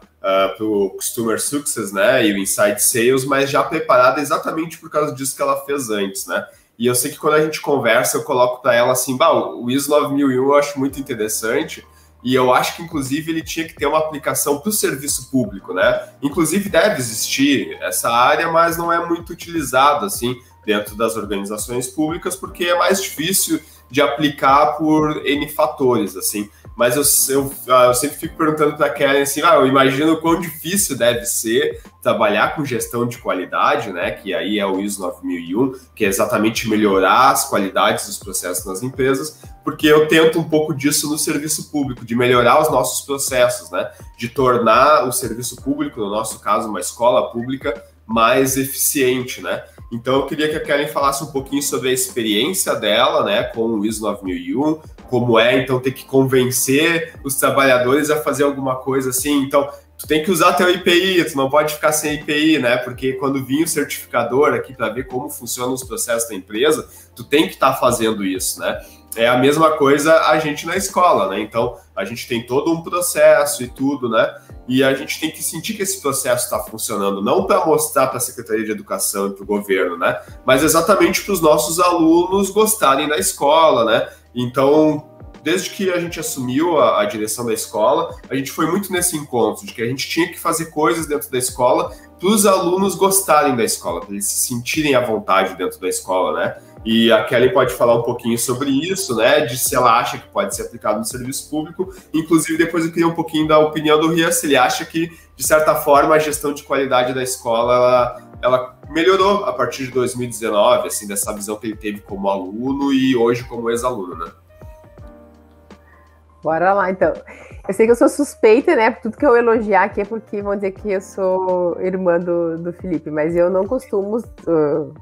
uh, o Customer Success, né, e o Inside Sales, mas já preparada exatamente por causa disso que ela fez antes, né. E eu sei que quando a gente conversa, eu coloco para ela assim, bah, o ISO 9001 eu acho muito interessante, e eu acho que, inclusive, ele tinha que ter uma aplicação para o serviço público, né? Inclusive, deve existir essa área, mas não é muito utilizada, assim, dentro das organizações públicas, porque é mais difícil de aplicar por N fatores, assim. Mas eu, eu, ah, eu sempre fico perguntando para a Kellen assim, ah, eu imagino o quão difícil deve ser trabalhar com gestão de qualidade, né? Que aí é o ISO 9001, que é exatamente melhorar as qualidades dos processos nas empresas, porque eu tento um pouco disso no serviço público, de melhorar os nossos processos, né? De tornar o serviço público, no nosso caso, uma escola pública, mais eficiente, né? Então eu queria que a Kellen falasse um pouquinho sobre a experiência dela, né, com o ISO 9001, como é então ter que convencer os trabalhadores a fazer alguma coisa assim. Então, tu tem que usar teu IPI, tu não pode ficar sem IPI, né? Porque quando vir o certificador aqui para ver como funcionam os processos da empresa, tu tem que estar tá fazendo isso, né? É a mesma coisa a gente na escola, né? Então, a gente tem todo um processo e tudo, né? E a gente tem que sentir que esse processo está funcionando, não para mostrar para a Secretaria de Educação e para o governo, né? Mas exatamente para os nossos alunos gostarem da escola, né? Então, desde que a gente assumiu a, a, direção da escola, a gente foi muito nesse encontro de que a gente tinha que fazer coisas dentro da escola para os alunos gostarem da escola, para eles se sentirem à vontade dentro da escola, né? E a Kelly pode falar um pouquinho sobre isso, né? De se ela acha que pode ser aplicado no serviço público. Inclusive, depois eu queria um pouquinho da opinião do Rian, se ele acha que, de certa forma, a gestão de qualidade da escola ela, ela melhorou a partir de 2019, assim, dessa visão que ele teve como aluno e hoje como ex-aluno, né? Bora lá, então. Eu sei que eu sou suspeita, né? Tudo que eu elogiar aqui é porque vão dizer que eu sou irmã do, do Felipe, mas eu não costumo, uh,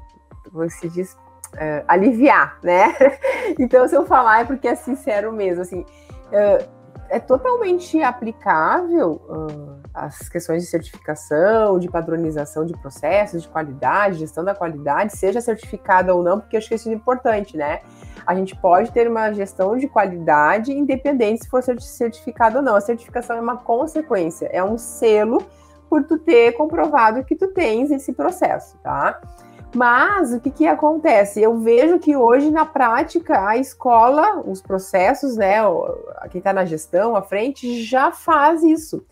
como se diz, uh, aliviar, né? então, se eu falar é porque é sincero mesmo, assim. Uh, é totalmente aplicável uh, as questões de certificação, de padronização de processos, de qualidade, gestão da qualidade, seja certificada ou não, porque eu acho que isso é importante, né? A gente pode ter uma gestão de qualidade independente se for certificado ou não. A certificação é uma consequência, é um selo por tu ter comprovado que tu tens esse processo, tá? Mas o que, que acontece? Eu vejo que hoje, na prática, a escola, os processos, né? Quem está na gestão, à frente, já faz isso.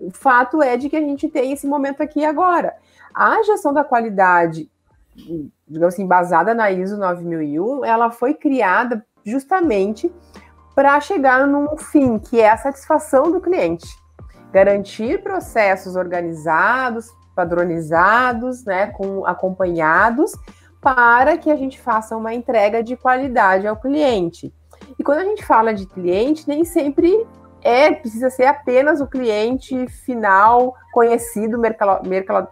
O fato é de que a gente tem esse momento aqui agora. A gestão da qualidade, digamos assim, basada na ISO 9001, ela foi criada justamente para chegar num fim, que é a satisfação do cliente. Garantir processos organizados, padronizados, né, com acompanhados, para que a gente faça uma entrega de qualidade ao cliente. E quando a gente fala de cliente, nem sempre é precisa ser apenas o cliente final conhecido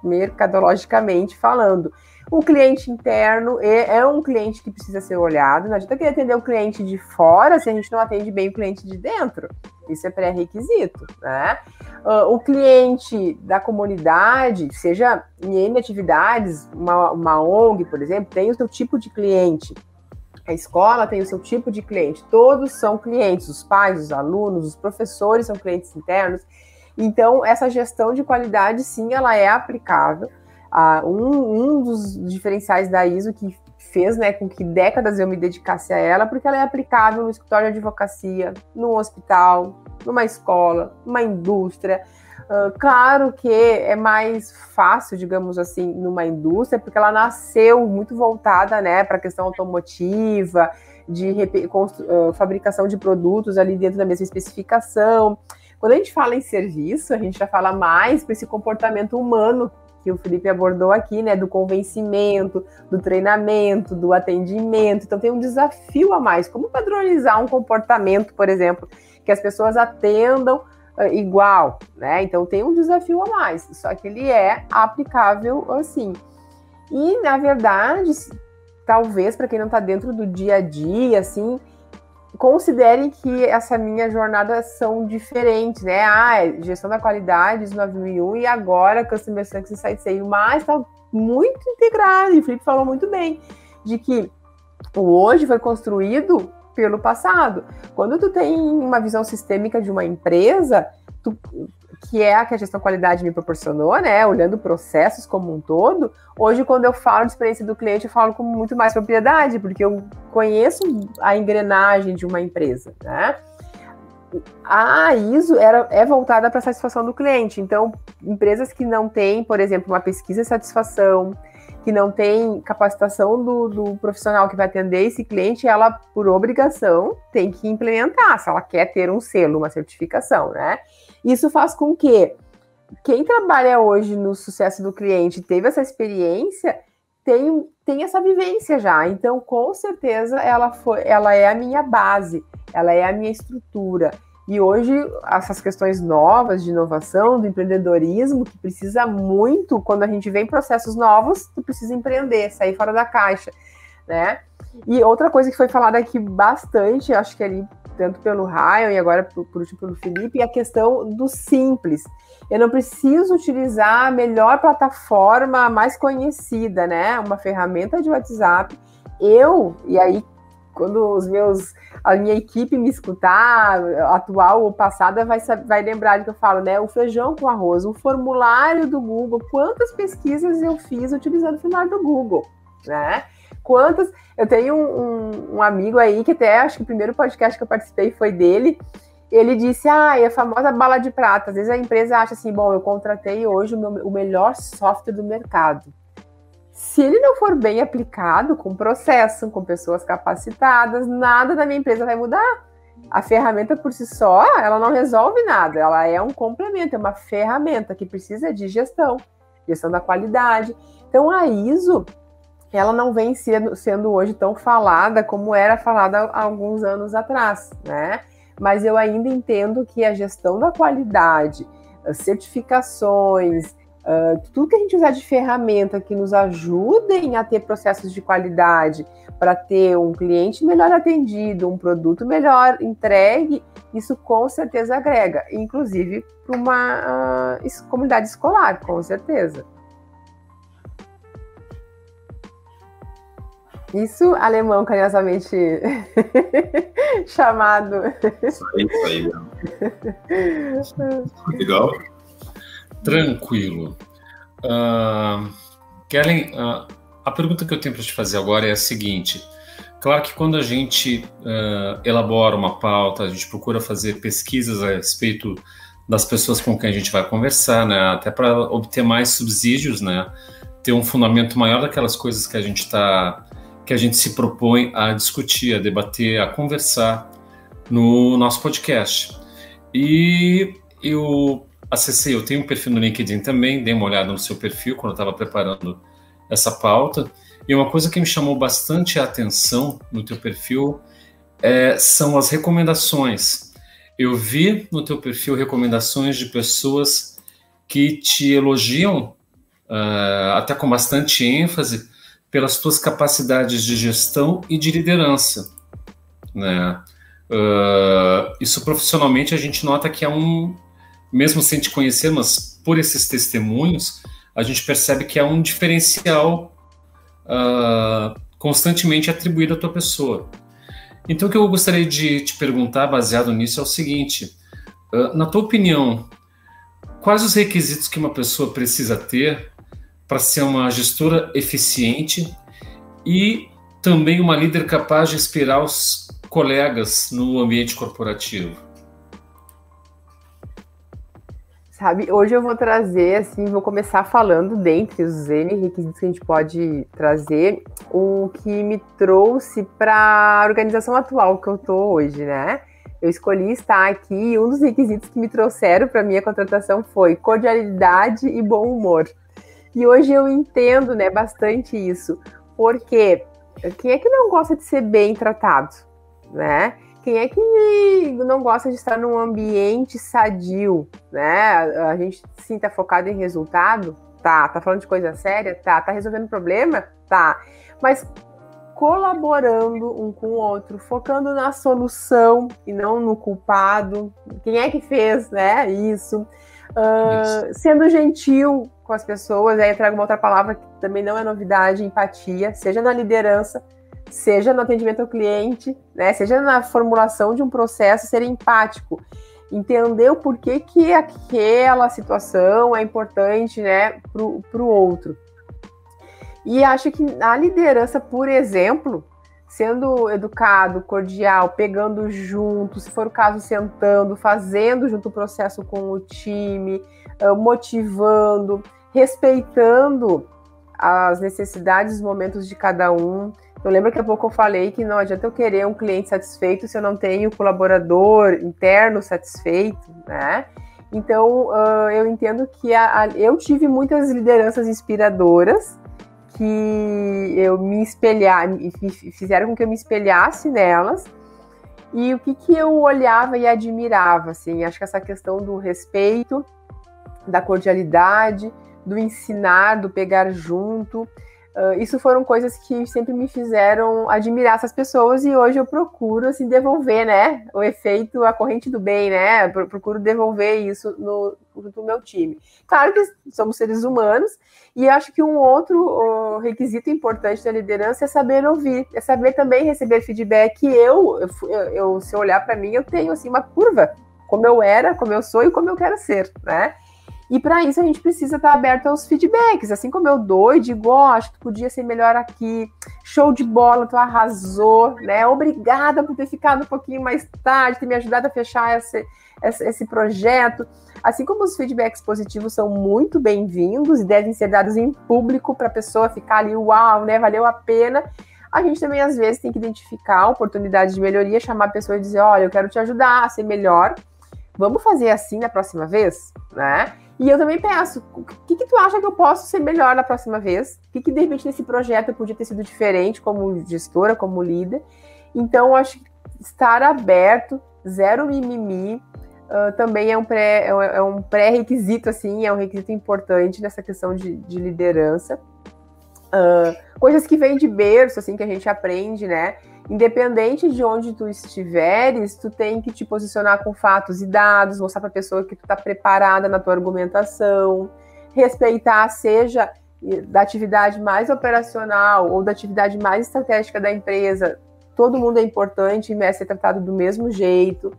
mercadologicamente falando. O cliente interno é, é, um cliente que precisa ser olhado. Não adianta querer atender o cliente de fora se a gente não atende bem o cliente de dentro. Isso é pré-requisito, né? Uh, o cliente da comunidade, seja em atividades, uma, uma ONG, por exemplo, tem o seu tipo de cliente. A escola tem o seu tipo de cliente. Todos são clientes, os pais, os alunos, os professores são clientes internos. Então, essa gestão de qualidade, sim, ela é aplicável Uh, um, um dos diferenciais da ISO que fez né, com que décadas eu me dedicasse a ela, porque ela é aplicável no escritório de advocacia, no hospital, numa escola, numa indústria. Uh, claro que é mais fácil, digamos assim, numa indústria, porque ela nasceu muito voltada né, para a questão automotiva, de uh, fabricação de produtos ali dentro da mesma especificação. Quando a gente fala em serviço, a gente já fala mais para esse comportamento humano que o Felipe abordou aqui, né, do convencimento, do treinamento, do atendimento. Então tem um desafio a mais, como padronizar um comportamento, por exemplo, que as pessoas atendam igual, né? Então tem um desafio a mais, só que ele é aplicável assim. E na verdade, talvez para quem não está dentro do dia a dia, assim, considerem que essa minha jornada são diferentes, né? Ah, é gestão da qualidade, 9001 e agora Customer Success Insight Sale, mas está muito integrado, e o Felipe falou muito bem, de que o hoje foi construído pelo passado. Quando tu tem uma visão sistêmica de uma empresa, tu, que é a que a gestão qualidade me proporcionou, né? Olhando processos como um todo. Hoje, quando eu falo de experiência do cliente, eu falo com muito mais propriedade, porque eu conheço a engrenagem de uma empresa, né? A ISO era, é voltada para a satisfação do cliente. Então, empresas que não têm, por exemplo, uma pesquisa de satisfação, que não tem capacitação do, do, profissional que vai atender esse cliente, ela, por obrigação, tem que implementar, se ela quer ter um selo, uma certificação, né? Isso faz com que quem trabalha hoje no sucesso do cliente teve essa experiência, tem, tem essa vivência já. Então, com certeza, ela, foi, ela é a minha base, ela é a minha estrutura. E hoje, essas questões novas de inovação, do empreendedorismo, que precisa muito, quando a gente vem processos novos, tu precisa empreender, sair fora da caixa, né? E outra coisa que foi falada aqui bastante, acho que ali tanto pelo Ryan e agora por, por último pelo Felipe, é a questão do simples. Eu não preciso utilizar a melhor plataforma mais conhecida, né? Uma ferramenta de WhatsApp. Eu, e aí, quando os meus, a minha equipe me escutar, atual ou passada, vai, vai lembrar de que eu falo, né? O feijão com arroz, o formulário do Google, quantas pesquisas eu fiz utilizando o formulário do Google, né? Quantas. Eu tenho um, um, um, amigo aí que até acho que o primeiro podcast que eu participei foi dele. Ele disse: Ah, é a famosa bala de prata. Às vezes a empresa acha assim: bom, eu contratei hoje o, meu, o melhor software do mercado. Se ele não for bem aplicado, com processo, com pessoas capacitadas, nada da minha empresa vai mudar. A ferramenta por si só, ela não resolve nada, ela é um complemento, é uma ferramenta que precisa de gestão, gestão da qualidade. Então a ISO, ela não vem sendo, sendo hoje tão falada como era falada há alguns anos atrás, né? Mas eu ainda entendo que a gestão da qualidade, certificações, uh, tudo que a gente usar de ferramenta que nos ajudem a ter processos de qualidade, para ter um cliente melhor atendido, um produto melhor entregue, isso com certeza agrega, inclusive para uma uh, comunidade escolar, com certeza. Isso, alemão carinhosamente chamado. Isso aí, isso aí. Legal. Tranquilo. Uh, Kellen, uh, a pergunta que eu tenho para te fazer agora é a seguinte. Claro que quando a gente uh, elabora uma pauta, a gente procura fazer pesquisas a respeito das pessoas com quem a gente vai conversar, né? Até para obter mais subsídios, né? Ter um fundamento maior daquelas coisas que a gente está que a gente se propõe a discutir, a debater, a conversar no nosso podcast. E eu acessei, eu tenho um perfil no LinkedIn também, dei uma olhada no seu perfil quando eu estava preparando essa pauta. E uma coisa que me chamou bastante a atenção no teu perfil é, são as recomendações. Eu vi no teu perfil recomendações de pessoas que te elogiam, uh, até com bastante ênfase, pelas tuas capacidades de gestão e de liderança, né? Uh, isso profissionalmente a gente nota que é um, mesmo sem te conhecer, mas por esses testemunhos, a gente percebe que é um diferencial uh, constantemente atribuído à tua pessoa. Então, o que eu gostaria de te perguntar, baseado nisso, é o seguinte: uh, na tua opinião, quais os requisitos que uma pessoa precisa ter para ser uma gestora eficiente e também uma líder capaz de inspirar os colegas no ambiente corporativo? Sabe, hoje eu vou trazer, assim, vou começar falando, dentre os N requisitos que a gente pode trazer, o que me trouxe para a organização atual que eu tô hoje, né? Eu escolhi estar aqui e um dos requisitos que me trouxeram para minha contratação foi cordialidade e bom humor. E hoje eu entendo, né, bastante isso. Porque quem é que não gosta de ser bem tratado, né? Quem é que não gosta de estar num ambiente sadio, né? A gente sim tá focado em resultado, tá? Tá falando de coisa séria, tá? Tá resolvendo problema, tá? Mas colaborando um com o outro, focando na solução e não no culpado. Quem é que fez, né? Isso. Uh, isso. Sendo gentil com as pessoas, aí eu trago uma outra palavra que também não é novidade, empatia, seja na liderança, seja no atendimento ao cliente, né? Seja na formulação de um processo, ser empático. Entender o porquê que aquela situação é importante, né, para o outro. E acho que a liderança, por exemplo, sendo educado, cordial, pegando junto, se for o caso, sentando, fazendo junto o processo com o time, motivando, respeitando as necessidades, os momentos de cada um. Eu lembro que há pouco eu falei que não adianta eu querer um cliente satisfeito se eu não tenho colaborador interno satisfeito, né? Então, uh, eu entendo que a, a, eu tive muitas lideranças inspiradoras que eu me espelhar, fizeram com que eu me espelhasse nelas. E o que, que eu olhava e admirava, assim, acho que essa questão do respeito, da cordialidade, do ensinar, do pegar junto, Uh, isso foram coisas que sempre me fizeram admirar essas pessoas e hoje eu procuro assim devolver, né, o efeito, a corrente do bem, né, procuro devolver isso no, no meu time. Claro que somos seres humanos e acho que um outro requisito importante da liderança é saber ouvir, é saber também receber feedback. Eu, eu, eu se olhar para mim, eu tenho assim uma curva, como eu era, como eu sou e como eu quero ser, né? E para isso a gente precisa estar aberto aos feedbacks, assim como eu dou e digo, oh, acho que podia ser melhor aqui, show de bola, tu arrasou, né? Obrigada por ter ficado um pouquinho mais tarde, ter me ajudado a fechar esse, esse, esse projeto. Assim como os feedbacks positivos são muito bem-vindos e devem ser dados em público para a pessoa ficar ali, uau, né? Valeu a pena. A gente também, às vezes, tem que identificar oportunidades de melhoria, chamar a pessoa e dizer, olha, eu quero te ajudar a ser melhor. Vamos fazer assim na próxima vez, né? E eu também peço, o que, que tu acha que eu posso ser melhor na próxima vez? O que, que de repente nesse projeto eu podia ter sido diferente como gestora, como líder? Então, acho que estar aberto, zero mimimi, uh, também é um pré, é um pré-requisito, assim, é um requisito importante nessa questão de, de liderança. Uh, coisas que vêm de berço, assim, que a gente aprende, né? Independente de onde tu estiveres, tu tem que te posicionar com fatos e dados, mostrar para a pessoa que tu está preparada na tua argumentação, respeitar, seja da atividade mais operacional ou da atividade mais estratégica da empresa, todo mundo é importante e merece ser tratado do mesmo jeito.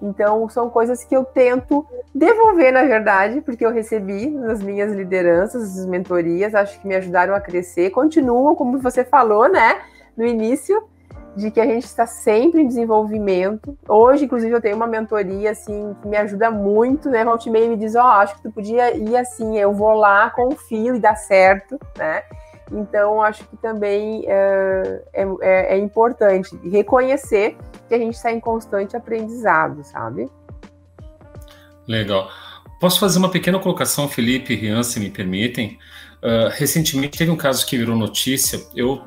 Então, são coisas que eu tento devolver, na verdade, porque eu recebi nas minhas lideranças, as mentorias, acho que me ajudaram a crescer. Continuam, como você falou, né, no início, de que a gente está sempre em desenvolvimento. Hoje, inclusive, eu tenho uma mentoria assim que me ajuda muito, né? Volte meio me diz, ó, oh, acho que tu podia ir assim, eu vou lá, confio e dá certo, né? Então, acho que também é, é, é importante reconhecer que a gente está em constante aprendizado, sabe? Legal. Posso fazer uma pequena colocação, Felipe e Rian, se me permitem? Uh, recentemente teve um caso que virou notícia. Eu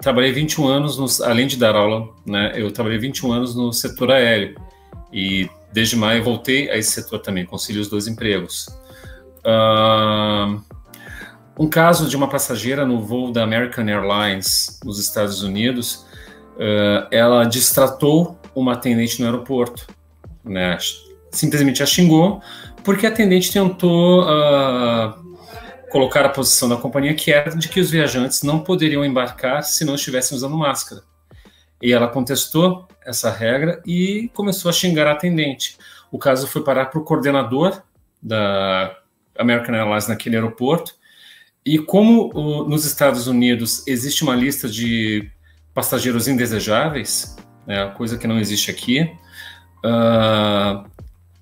trabalhei 21 anos, no, além de dar aula, né, eu trabalhei 21 anos no setor aéreo. E desde maio voltei a esse setor também, concilio os dois empregos. Uh, um caso de uma passageira no voo da American Airlines nos Estados Unidos, uh, ela distratou uma atendente no aeroporto, né? simplesmente a xingou, porque a atendente tentou uh, colocar a posição da companhia que era de que os viajantes não poderiam embarcar se não estivessem usando máscara. E ela contestou essa regra e começou a xingar a atendente. O caso foi parar para o coordenador da American Airlines naquele aeroporto. E como o, nos Estados Unidos existe uma lista de passageiros indesejáveis, né, coisa que não existe aqui, uh,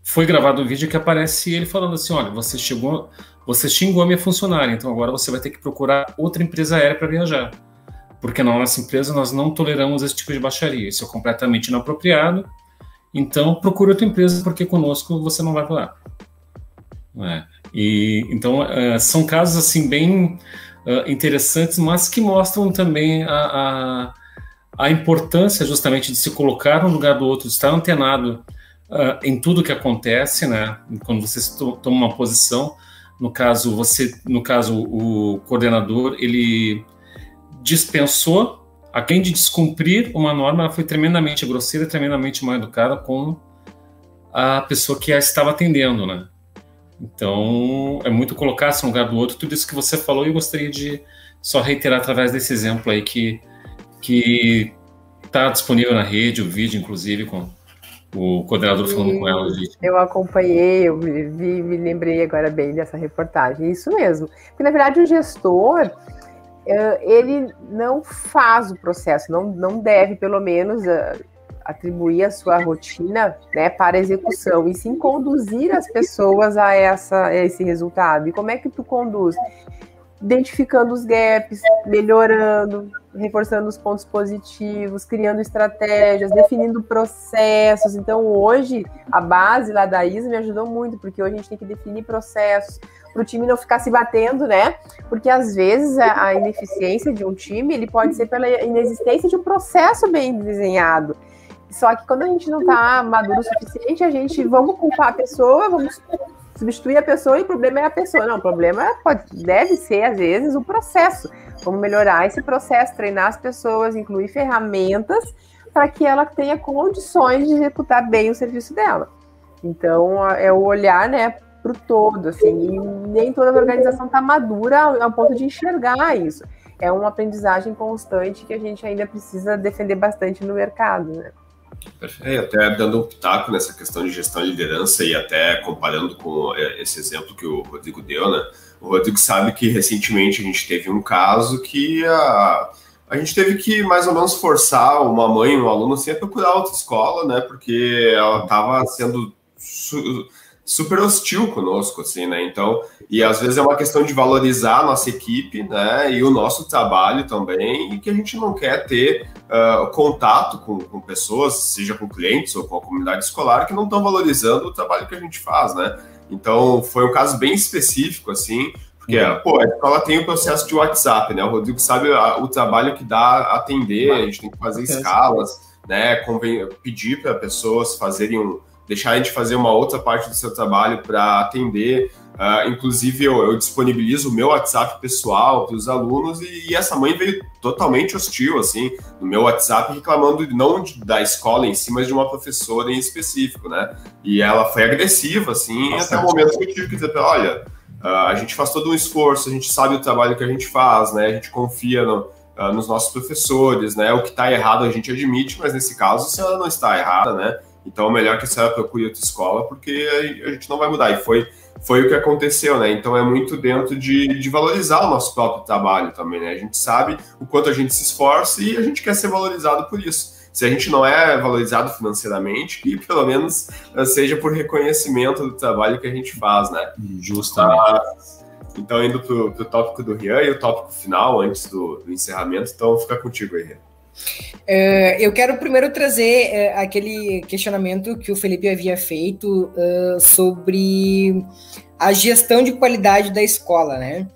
foi gravado um vídeo que aparece ele falando assim: olha, você chegou, você xingou a minha funcionária, então agora você vai ter que procurar outra empresa aérea para viajar. Porque na nossa empresa nós não toleramos esse tipo de baixaria. Isso é completamente inapropriado. Então procure outra empresa, porque conosco você não vai voar. É. E então uh, são casos assim bem uh, interessantes, mas que mostram também a, a, a, importância justamente de se colocar no lugar do outro, de estar antenado uh, em tudo que acontece, né? Quando você toma uma posição, no caso você, no caso o coordenador, ele dispensou a quem de descumprir uma norma, ela foi tremendamente grosseira, tremendamente mal educada com a pessoa que a estava atendendo, né? Então, é muito colocar-se no lugar do outro. Tudo isso que você falou, eu gostaria de só reiterar através desse exemplo aí que que está disponível na rede, o vídeo, inclusive, com o coordenador Sim, falando com ela. Gente. Eu acompanhei, eu vi, me lembrei agora bem dessa reportagem. Isso mesmo. Porque, na verdade, o gestor ele não faz o processo, não, não deve, pelo menos, atribuir a sua rotina né, para execução, e sim conduzir as pessoas a, essa, a esse resultado. E como é que tu conduz? Identificando os gaps, melhorando, reforçando os pontos positivos, criando estratégias, definindo processos. Então, hoje, a base lá da ISA me ajudou muito, porque hoje a gente tem que definir processos, para o time não ficar se batendo, né? Porque às vezes a, a ineficiência de um time ele pode ser pela inexistência de um processo bem desenhado. Só que quando a gente não está maduro o suficiente, a gente vamos culpar a pessoa, vamos substituir a pessoa e o problema é a pessoa. Não, o problema pode, deve ser, às vezes, o processo. Vamos melhorar esse processo, treinar as pessoas, incluir ferramentas para que ela tenha condições de executar bem o serviço dela. Então, é o olhar, né, para o todo, assim, e nem toda organização está madura ao, ponto de enxergar isso. É uma aprendizagem constante que a gente ainda precisa defender bastante no mercado, né? É, até dando um pitaco nessa questão de gestão e liderança e até comparando com é, esse exemplo que o Rodrigo deu, né? O Rodrigo sabe que recentemente a gente teve um caso que a, a gente teve que mais ou menos forçar uma mãe, um aluno assim, a procurar outra escola, né? Porque ela estava sendo super hostil conosco, assim, né? Então, e às vezes é uma questão de valorizar a nossa equipe, né? E o nosso trabalho também, e que a gente não quer ter uh, contato com, com, pessoas, seja com clientes ou com a comunidade escolar, que não estão valorizando o trabalho que a gente faz, né? Então, foi um caso bem específico, assim, porque, uhum. pô, a escola tem o processo de WhatsApp, né? O Rodrigo sabe a, o trabalho que dá atender, a gente tem que fazer escalas, né? Conven pedir para pessoas fazerem um deixar de fazer uma outra parte do seu trabalho para atender. Uh, inclusive, eu, eu, disponibilizo o meu WhatsApp pessoal para os alunos e, e, essa mãe veio totalmente hostil, assim, no meu WhatsApp, reclamando não de, da escola em si, mas de uma professora em específico, né? E ela foi agressiva, assim, Nossa, até o momento que eu tive que dizer olha, uh, a gente faz todo um esforço, a gente sabe o trabalho que a gente faz, né? A gente confia no, uh, nos nossos professores, né? O que está errado a gente admite, mas nesse caso a senhora não está errada, né? Então, é melhor que a senhora procure outra escola, porque a gente não vai mudar. E foi, foi o que aconteceu, né? Então, é muito dentro de, de valorizar o nosso próprio trabalho também, né? A gente sabe o quanto a gente se esforça e a gente quer ser valorizado por isso. Se a gente não é valorizado financeiramente, que pelo menos eh, seja por reconhecimento do trabalho que a gente faz, né? Justamente. Ah, então, indo para o tópico do Rian e o tópico final, antes do, do encerramento, então fica contigo aí, Rian. Uh, eu quero primeiro trazer uh, aquele questionamento que o Felipe havia feito uh, sobre a gestão de qualidade da escola, né?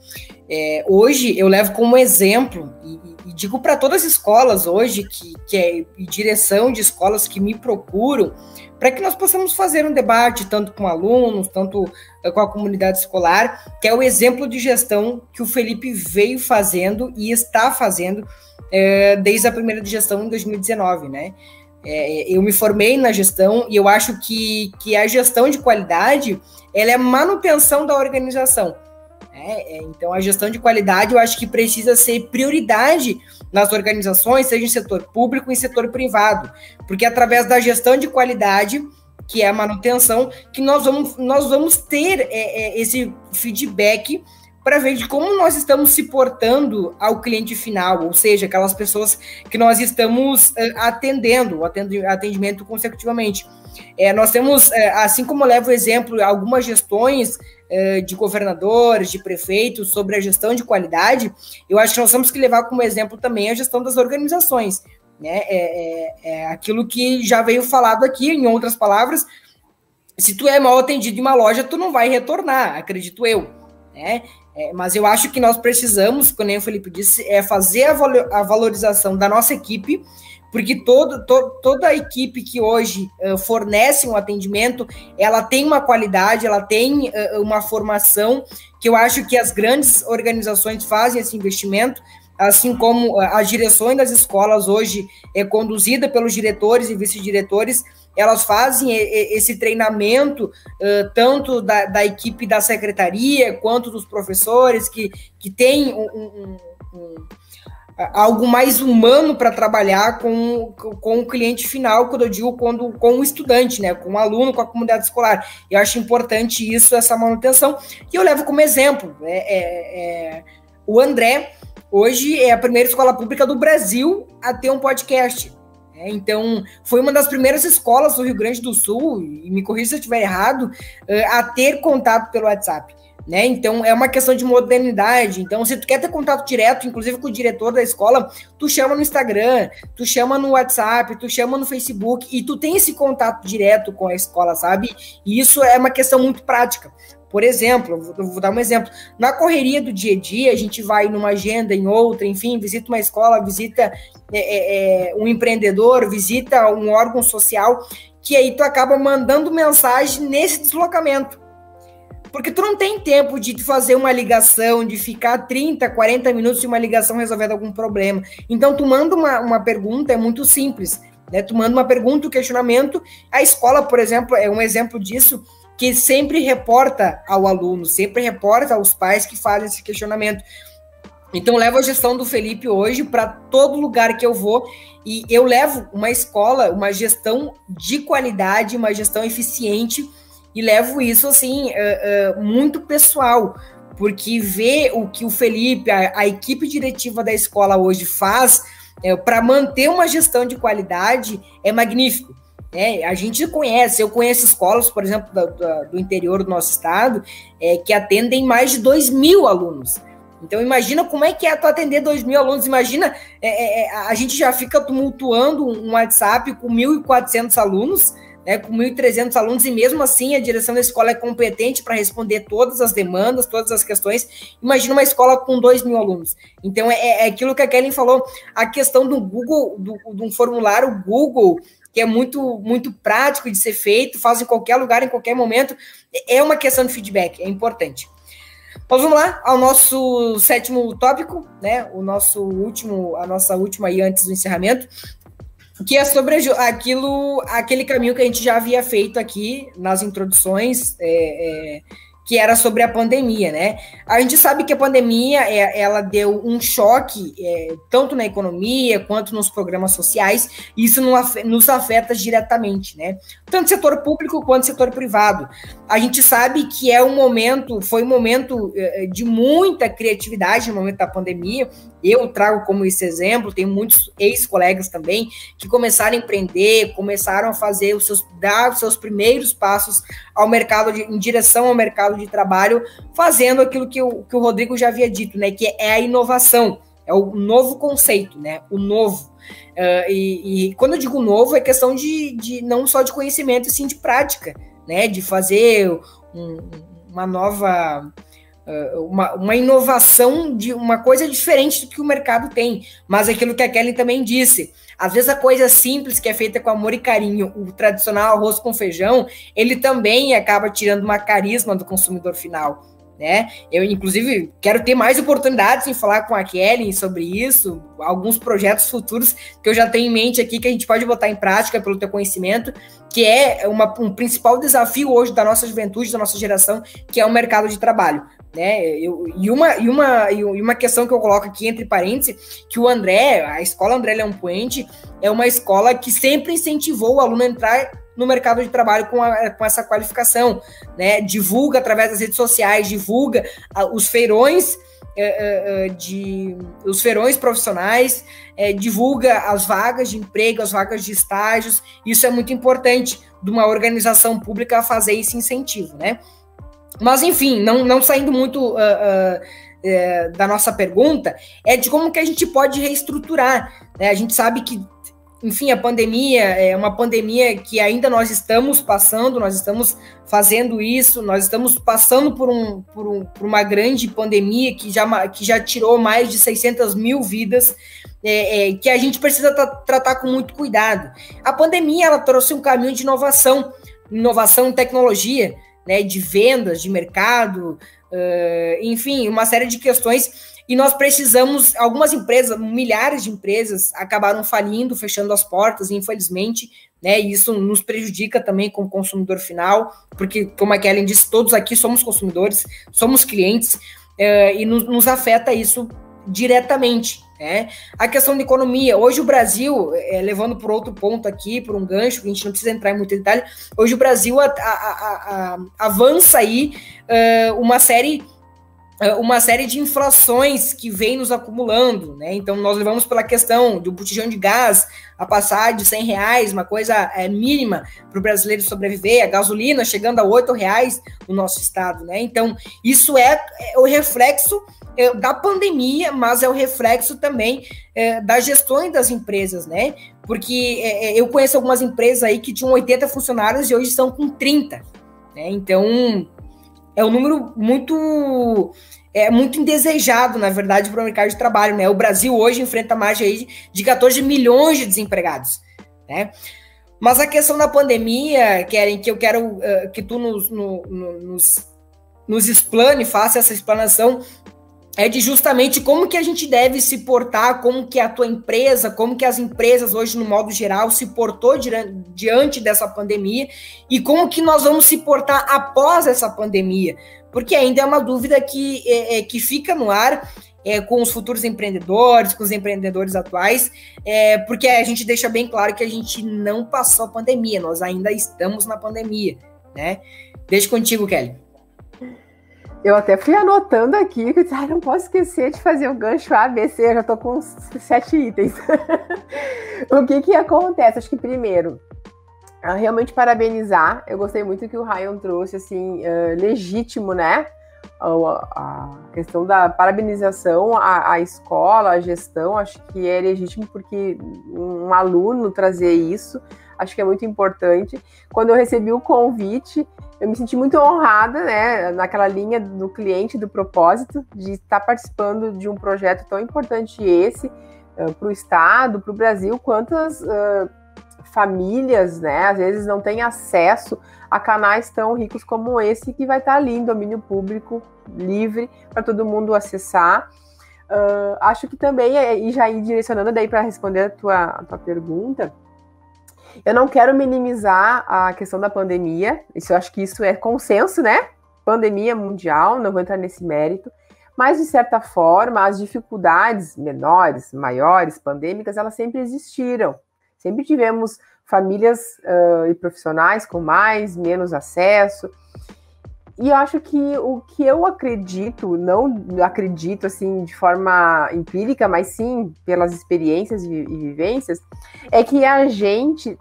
É, hoje eu levo como exemplo e, e digo para todas as escolas hoje que, que é direção de escolas que me procuram para que nós possamos fazer um debate tanto com alunos, tanto com a comunidade escolar, que é o exemplo de gestão que o Felipe veio fazendo e está fazendo é, desde a primeira gestão em 2019, né? É, eu me formei na gestão e eu acho que, que a gestão de qualidade ela é manutenção da organização. Né? Então, a gestão de qualidade eu acho que precisa ser prioridade nas organizações, seja em setor público em setor privado, porque é através da gestão de qualidade que é a manutenção, que nós vamos, nós vamos ter é, é, esse feedback para ver de como nós estamos se portando ao cliente final, ou seja, aquelas pessoas que nós estamos uh, atendendo, atendimento consecutivamente. É, nós temos, é, assim como eu levo exemplo, algumas gestões é, de governadores, de prefeitos sobre a gestão de qualidade, eu acho que nós temos que levar como exemplo também a gestão das organizações. Né? É, é, é aquilo que já veio falado aqui, em outras palavras, se tu é mal atendido em uma loja, tu não vai retornar, acredito eu. Né? É, mas eu acho que nós precisamos, como o Felipe disse, é fazer a, a valorização da nossa equipe, porque todo, to, toda a equipe que hoje uh, fornece um atendimento, ela tem uma qualidade, ela tem uh, uma formação, que eu acho que as grandes organizações fazem esse investimento, assim como as direções das escolas hoje é conduzida pelos diretores e vice-diretores, elas fazem esse treinamento tanto da, da, equipe da secretaria quanto dos professores que, que tem um, um, um, algo mais humano para trabalhar com, com o cliente final, quando eu digo quando, com o estudante, né, com o aluno, com a comunidade escolar. Eu acho importante isso, essa manutenção, e eu levo como exemplo é, é, é, o André, hoje é a primeira escola pública do Brasil a ter um podcast. É, então, foi uma das primeiras escolas do Rio Grande do Sul, e me corrija se eu estiver errado, eh, a ter contato pelo WhatsApp. Né? Então, é uma questão de modernidade. Então, se tu quer ter contato direto, inclusive com o diretor da escola, tu chama no Instagram, tu chama no WhatsApp, tu chama no Facebook, e tu tem esse contato direto com a escola, sabe? E isso é uma questão muito prática. Por exemplo, vou, dar um exemplo. Na correria do dia a dia, a gente vai numa agenda, em outra, enfim, visita uma escola, visita é, é, é, um empreendedor, visita um órgão social, que aí tu acaba mandando mensagem nesse deslocamento. Porque tu não tem tempo de fazer uma ligação, de ficar 30, 40 minutos de uma ligação resolvendo algum problema. Então, tu manda uma, uma pergunta, é muito simples. Né? Tu manda uma pergunta, um questionamento. A escola, por exemplo, é um exemplo disso que sempre reporta ao aluno, sempre reporta aos pais que fazem esse questionamento. Então, levo a gestão do Felipe hoje para todo lugar que eu vou e eu levo uma escola, uma gestão de qualidade, uma gestão eficiente e levo isso assim uh, uh, muito pessoal, porque ver o que o Felipe, a, a equipe diretiva da escola hoje faz uh, para manter uma gestão de qualidade é magnífico. É, a gente conhece, eu conheço escolas, por exemplo, do interior do nosso estado, é, que atendem mais de 2 mil alunos. Então, imagina como é que é tu atender 2 mil alunos. Imagina, é, é, é, a gente já fica tumultuando um WhatsApp com 1.400 alunos, né, com 1.300 alunos, e mesmo assim a direção da escola é competente para responder todas as demandas, todas as questões. Imagina uma escola com 2 mil alunos. Então, é, é, aquilo que a Kellen falou, a questão do Google, do, de um formulário Google, que é muito, muito prático de ser feito, faz em qualquer lugar, em qualquer momento. É uma questão de feedback, é importante. Mas vamos lá ao nosso sétimo tópico, né? O nosso último, a nossa última aí antes do encerramento, que é sobre aquilo, aquele caminho que a gente já havia feito aqui nas introduções. É, é, que era sobre a pandemia, né? A gente sabe que a pandemia é, ela deu um choque é, tanto na economia quanto nos programas sociais, e isso nos afeta diretamente, né? Tanto setor público quanto setor privado. A gente sabe que é um momento, foi um momento é, de muita criatividade no momento da pandemia. Eu trago como esse exemplo, tenho muitos ex-colegas também que começaram a empreender, começaram a fazer os seus dar os seus primeiros passos ao mercado de, em direção ao mercado de trabalho, fazendo aquilo que o, que o Rodrigo já havia dito, né? Que é a inovação, é o novo conceito, né? O novo. Uh, e, e, quando eu digo novo, é questão de, de não só de conhecimento, e sim de prática, né? De fazer um, uma nova uma, uma inovação de uma coisa diferente do que o mercado tem. Mas aquilo que a Kelly também disse, às vezes a coisa simples que é feita com amor e carinho, o tradicional arroz com feijão, ele também acaba tirando uma carisma do consumidor final. Né? Eu, inclusive, quero ter mais oportunidades em falar com a Kelly sobre isso, alguns projetos futuros que eu já tenho em mente aqui que a gente pode botar em prática pelo teu conhecimento, que é uma, um principal desafio hoje da nossa juventude, da nossa geração, que é o mercado de trabalho né? Eu, e, uma, e, uma, e uma questão que eu coloco aqui entre parênteses, que o André, a escola André Leão Puente, é uma escola que sempre incentivou o aluno a entrar no mercado de trabalho com, a, com essa qualificação, né? Divulga através das redes sociais, divulga uh, os feirões uh, uh, de os feirões profissionais, eh, divulga as vagas de emprego, as vagas de estágios. Isso é muito importante de uma organização pública fazer esse incentivo, né? Mas, enfim, não, não saindo muito uh, uh, da nossa pergunta, é de como que a gente pode reestruturar. Né? A gente sabe que enfim, a pandemia é uma pandemia que ainda nós estamos passando, nós estamos fazendo isso, nós estamos passando por, um, por, um, por uma grande pandemia que já, que já tirou mais de 600 mil vidas, é, é, que a gente precisa tra tratar com muito cuidado. A pandemia ela trouxe um caminho de inovação, inovação em tecnologia, né, de vendas, de mercado, uh, enfim, uma série de questões e nós precisamos, algumas empresas, milhares de empresas acabaram falindo, fechando as portas, infelizmente, né? E isso nos prejudica também como consumidor final, porque, como a Kellen disse, todos aqui somos consumidores, somos clientes, é, e nos, afeta isso diretamente. Né? A questão da economia, hoje o Brasil, é, levando por outro ponto aqui, por um gancho, que a gente não precisa entrar em muito detalhe, hoje o Brasil a, a, a, avança aí uh, uma série é, uma série de inflações que vem nos acumulando, né? Então nós levamos pela questão do botijão de gás a passar de 100 reais, uma coisa é, mínima para o brasileiro sobreviver, a gasolina chegando a 8 reais no nosso estado, né? Então isso é, é o reflexo é, da pandemia, mas é o reflexo também é, das gestões das empresas, né? Porque é, eu conheço algumas empresas aí que tinham 80 funcionários e hoje estão com 30, né? Então é um número muito é muito indesejado, na verdade, para o mercado de trabalho. Né? O Brasil hoje enfrenta mais aí de 14 milhões de desempregados. Né? Mas a questão da pandemia, Keren, que eu quero uh, que tu nos, no, no, nos, nos explane, faça essa explanação, é de justamente como que a gente deve se portar, como que a tua empresa, como que as empresas hoje no modo geral se portou diante dessa pandemia e como que nós vamos se portar após essa pandemia, porque ainda é uma dúvida que, é, é, que fica no ar é, com os futuros empreendedores, com os empreendedores atuais, é, porque a gente deixa bem claro que a gente não passou a pandemia, nós ainda estamos na pandemia, né? Deixa contigo, Kelly. Eu até fui anotando aqui, que ah, não posso esquecer de fazer o gancho A, B, C, eu já tô com sete itens. o que que acontece? Acho que primeiro, ah, realmente parabenizar. Eu gostei muito que o Ryan trouxe, assim, uh, legítimo, né? A, a, questão da parabenização à, à, escola, à gestão, acho que é legítimo porque um aluno trazer isso, acho que é muito importante. Quando eu recebi o convite, eu me senti muito honrada, né, naquela linha do cliente, do propósito, de estar participando de um projeto tão importante esse uh, para o Estado, para o Brasil, quantas uh, famílias, né, às vezes não têm acesso a canais tão ricos como esse, que vai estar ali em domínio público, livre, para todo mundo acessar. Uh, acho que também, e já ir direcionando daí para responder a tua, a tua pergunta, eu não quero minimizar a questão da pandemia, isso eu acho que isso é consenso, né? Pandemia mundial, não vou entrar nesse mérito, mas de certa forma, as dificuldades menores, maiores, pandêmicas, elas sempre existiram. Sempre tivemos famílias uh, e profissionais com mais, menos acesso. E acho que o que eu acredito, não acredito assim de forma empírica, mas sim pelas experiências e vivências, é que a gente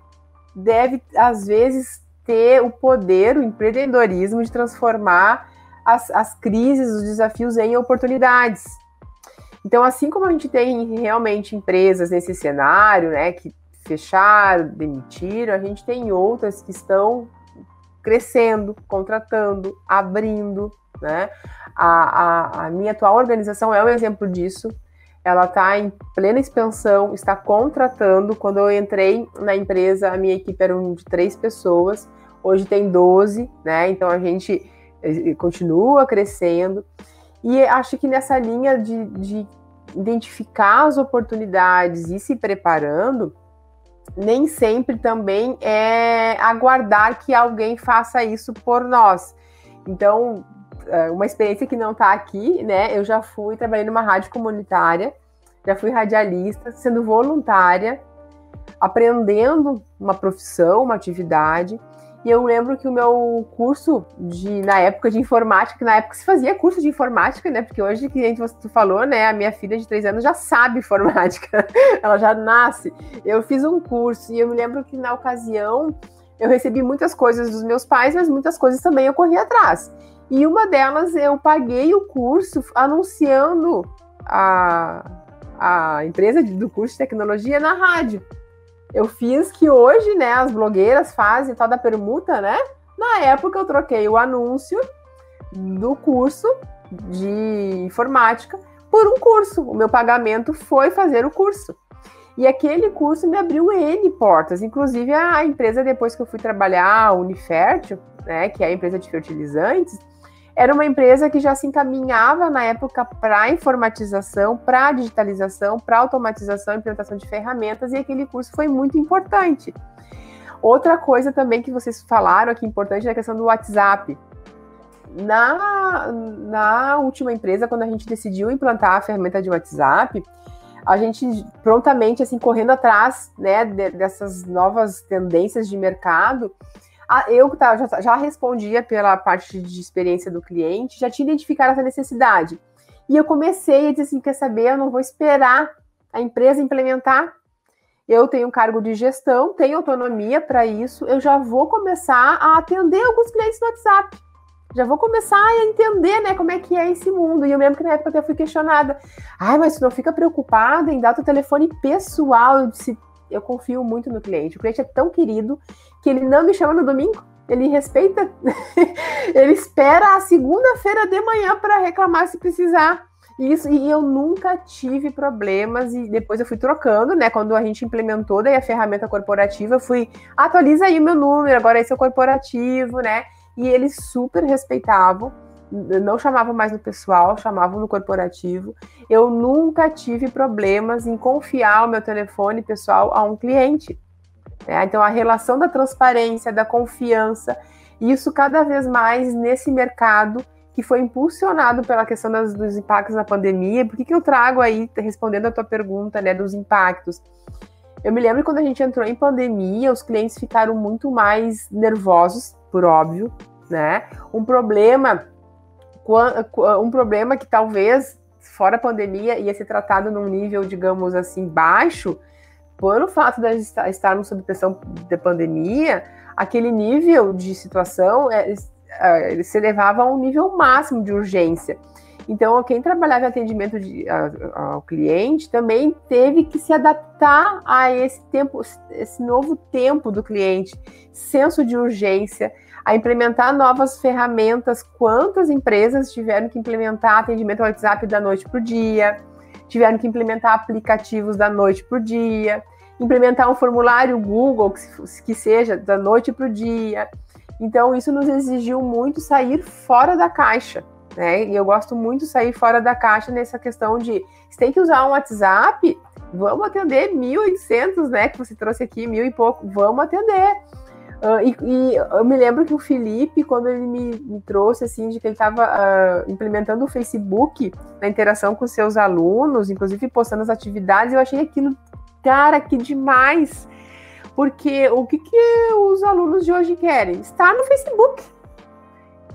deve, às vezes, ter o poder, o empreendedorismo de transformar as, as crises, os desafios em oportunidades. Então, assim como a gente tem realmente empresas nesse cenário, né, que fecharam, demitiram, a gente tem outras que estão crescendo, contratando, abrindo, né? A, a, a minha atual organização é um exemplo disso ela está em plena expansão, está contratando. Quando eu entrei na empresa, a minha equipe era de três pessoas, hoje tem 12, né? Então a gente eh, continua crescendo. E acho que nessa linha de, de identificar as oportunidades e se preparando, nem sempre também é aguardar que alguém faça isso por nós. Então, é, uma experiência que não está aqui, né? Eu já fui trabalhei numa rádio comunitária, já fui radialista, sendo voluntária, aprendendo uma profissão, uma atividade. E eu lembro que o meu curso de na época de informática, na época se fazia curso de informática, né? Porque hoje que você falou, né? A minha filha de três anos já sabe informática, ela já nasce. Eu fiz um curso e eu me lembro que na ocasião eu recebi muitas coisas dos meus pais, mas muitas coisas também eu corri atrás. E uma delas eu paguei o curso anunciando a, a empresa do curso de tecnologia na rádio. Eu fiz que hoje, né, as blogueiras fazem tal da permuta, né? Na época eu troquei o anúncio do curso de informática por um curso. O meu pagamento foi fazer o curso. E aquele curso me abriu N portas, inclusive a empresa depois que eu fui trabalhar, a Unifértil, né, que é a empresa de fertilizantes, era uma empresa que já se encaminhava na época para informatização, para digitalização, para automatização implementação de ferramentas, e aquele curso foi muito importante. Outra coisa também que vocês falaram aqui importante é a questão do WhatsApp. Na, na última empresa, quando a gente decidiu implantar a ferramenta de WhatsApp, a gente prontamente, assim, correndo atrás, né, de, dessas novas tendências de mercado, eu tá, já, já respondia pela parte de experiência do cliente, já tinha identificado essa necessidade. E eu comecei a dizer assim, quer saber, eu não vou esperar a empresa implementar. Eu tenho um cargo de gestão, tenho autonomia para isso, eu já vou começar a atender alguns clientes no WhatsApp já vou começar a entender, né, como é que é esse mundo. E eu lembro que na época eu fui questionada. Ai, mas tu não fica preocupada em dar teu telefone pessoal? Eu disse, eu confio muito no cliente. O cliente é tão querido que ele não me chama no domingo. Ele respeita, ele espera a segunda-feira de manhã para reclamar se precisar. Isso, e eu nunca tive problemas, e depois eu fui trocando, né? Quando a gente implementou daí a ferramenta corporativa, eu fui, atualiza aí o meu número, agora esse é o corporativo, né? e eles super respeitavam, não chamavam mais no pessoal, chamavam no corporativo. Eu nunca tive problemas em confiar o meu telefone pessoal a um cliente. Né? Então, a relação da transparência, da confiança, isso cada vez mais nesse mercado que foi impulsionado pela questão das, dos impactos na pandemia. Por que, que eu trago aí, respondendo a tua pergunta, né, dos impactos? Eu me lembro quando a gente entrou em pandemia, os clientes ficaram muito mais nervosos, por óbvio, né? Um problema, um problema que talvez fora a pandemia ia ser tratado num nível, digamos assim, baixo, pelo fato de estarmos sob pressão da pandemia, aquele nível de situação é, é, se elevava a um nível máximo de urgência. Então, quem trabalhava em atendimento de, a, ao cliente também teve que se adaptar a esse tempo, esse novo tempo do cliente, senso de urgência, a implementar novas ferramentas. Quantas empresas tiveram que implementar atendimento ao WhatsApp da noite para o dia, tiveram que implementar aplicativos da noite para o dia, implementar um formulário Google que, que seja da noite para o dia. Então, isso nos exigiu muito sair fora da caixa né? E eu gosto muito de sair fora da caixa nessa questão de se tem que usar um WhatsApp, vamos atender 1.800, né? Que você trouxe aqui, mil e pouco, vamos atender. Uh, e, e, eu me lembro que o Felipe, quando ele me, me trouxe, assim, de que ele estava uh, ah, implementando o Facebook na interação com seus alunos, inclusive postando as atividades, eu achei aquilo, cara, que demais! Porque o que, que os alunos de hoje querem? Estar no Facebook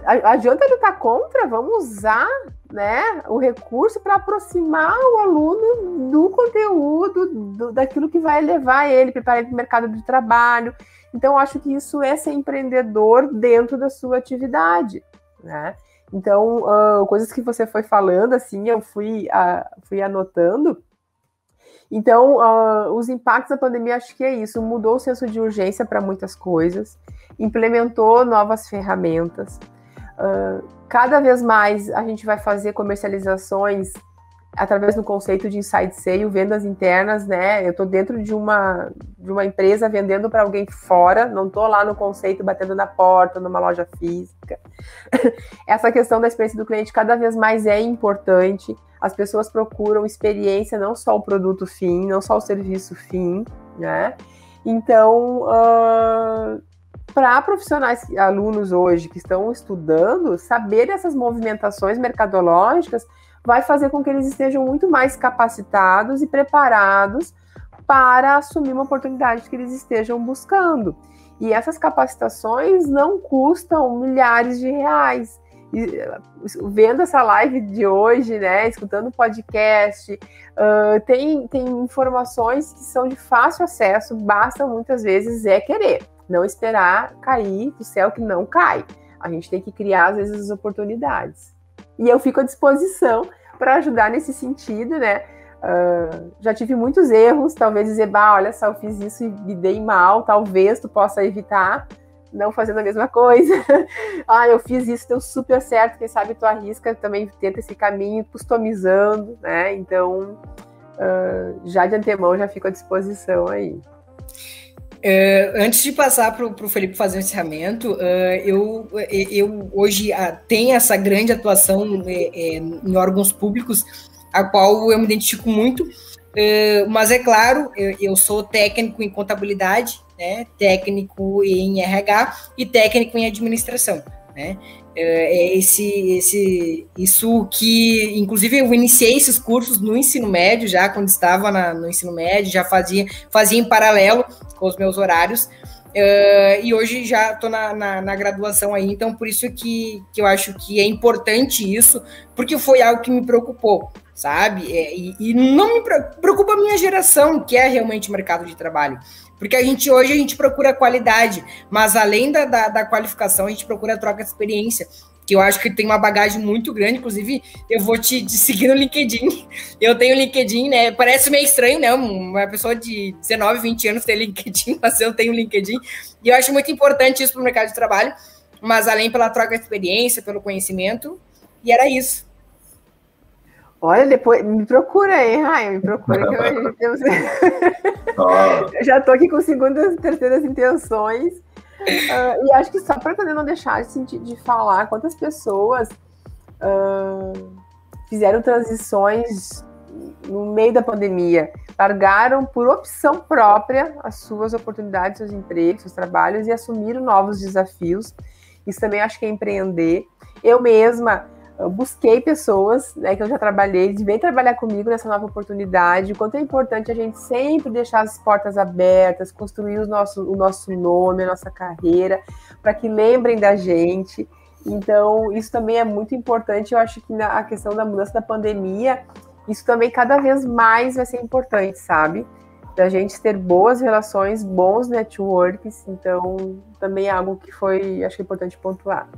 adianta lutar contra, vamos usar né, o recurso para aproximar o aluno do conteúdo, do, daquilo que vai levar ele, preparar ele para o mercado de trabalho. Então, acho que isso é ser empreendedor dentro da sua atividade, né? Então, uh, coisas que você foi falando, assim, eu fui, uh, fui anotando. Então, uh, os impactos da pandemia, acho que é isso, mudou o senso de urgência para muitas coisas, implementou novas ferramentas, Uh, cada vez mais a gente vai fazer comercializações através do conceito de inside sale, vendas internas, né? Eu estou dentro de uma, de uma empresa vendendo para alguém fora, não estou lá no conceito batendo na porta, numa loja física. Essa questão da experiência do cliente cada vez mais é importante. As pessoas procuram experiência, não só o produto fim, não só o serviço fim, né? Então, uh, para profissionais, alunos hoje que estão estudando, saber essas movimentações mercadológicas vai fazer com que eles estejam muito mais capacitados e preparados para assumir uma oportunidade que eles estejam buscando. E essas capacitações não custam milhares de reais. E, vendo essa live de hoje, né, escutando o podcast, uh, tem, tem informações que são de fácil acesso, basta muitas vezes é querer. Não esperar cair do céu que não cai. A gente tem que criar, às vezes, as oportunidades. E eu fico à disposição para ajudar nesse sentido, né? Uh, já tive muitos erros, talvez dizer, bah, olha só, eu fiz isso e me dei mal, talvez tu possa evitar não fazendo a mesma coisa. ah, eu fiz isso, deu super certo, quem sabe tu arrisca, também tenta esse caminho, customizando, né? Então, uh, já de antemão, já fico à disposição aí. Uh, antes de passar para o Felipe fazer o encerramento, uh, eu, eu hoje uh, tenho essa grande atuação em órgãos públicos, a qual eu me identifico muito, mas é claro, eu, eu, sou técnico em contabilidade, né, técnico em RH e técnico em administração. Né? É esse, esse, isso que, inclusive, eu iniciei esses cursos no ensino médio, já quando estava na, no ensino médio, já fazia, fazia em paralelo com os meus horários, uh, e hoje já estou na, na, na, graduação aí, então por isso que, que eu acho que é importante isso, porque foi algo que me preocupou, sabe? É, e, e não me preocupa a minha geração, que é realmente o mercado de trabalho. Porque a gente hoje a gente procura qualidade, mas além da, da, da qualificação, a gente procura troca de experiência que eu acho que tem uma bagagem muito grande, inclusive eu vou te, te, seguir no LinkedIn. Eu tenho LinkedIn, né? Parece meio estranho, né? Uma pessoa de 19, 20 anos ter LinkedIn, mas eu tenho LinkedIn. E eu acho muito importante isso para o mercado de trabalho, mas além pela troca de experiência, pelo conhecimento, e era isso. Olha, depois me procura aí, Raia, me procura que eu, eu, já estou aqui com segundas, terceiras intenções. Uh, e acho que só para poder não deixar de, de falar quantas pessoas uh, fizeram transições no meio da pandemia, largaram por opção própria as suas oportunidades, seus empregos, seus trabalhos e assumiram novos desafios. Isso também acho que é empreender. Eu mesma eu busquei pessoas né, que eu já trabalhei, de vem trabalhar comigo nessa nova oportunidade, o quanto é importante a gente sempre deixar as portas abertas, construir o nosso, o nosso nome, a nossa carreira, para que lembrem da gente. Então, isso também é muito importante. Eu acho que na a questão da mudança da pandemia, isso também cada vez mais vai ser importante, sabe? Da gente ter boas relações, bons networks. Então, também é algo que foi, acho que é importante pontuar.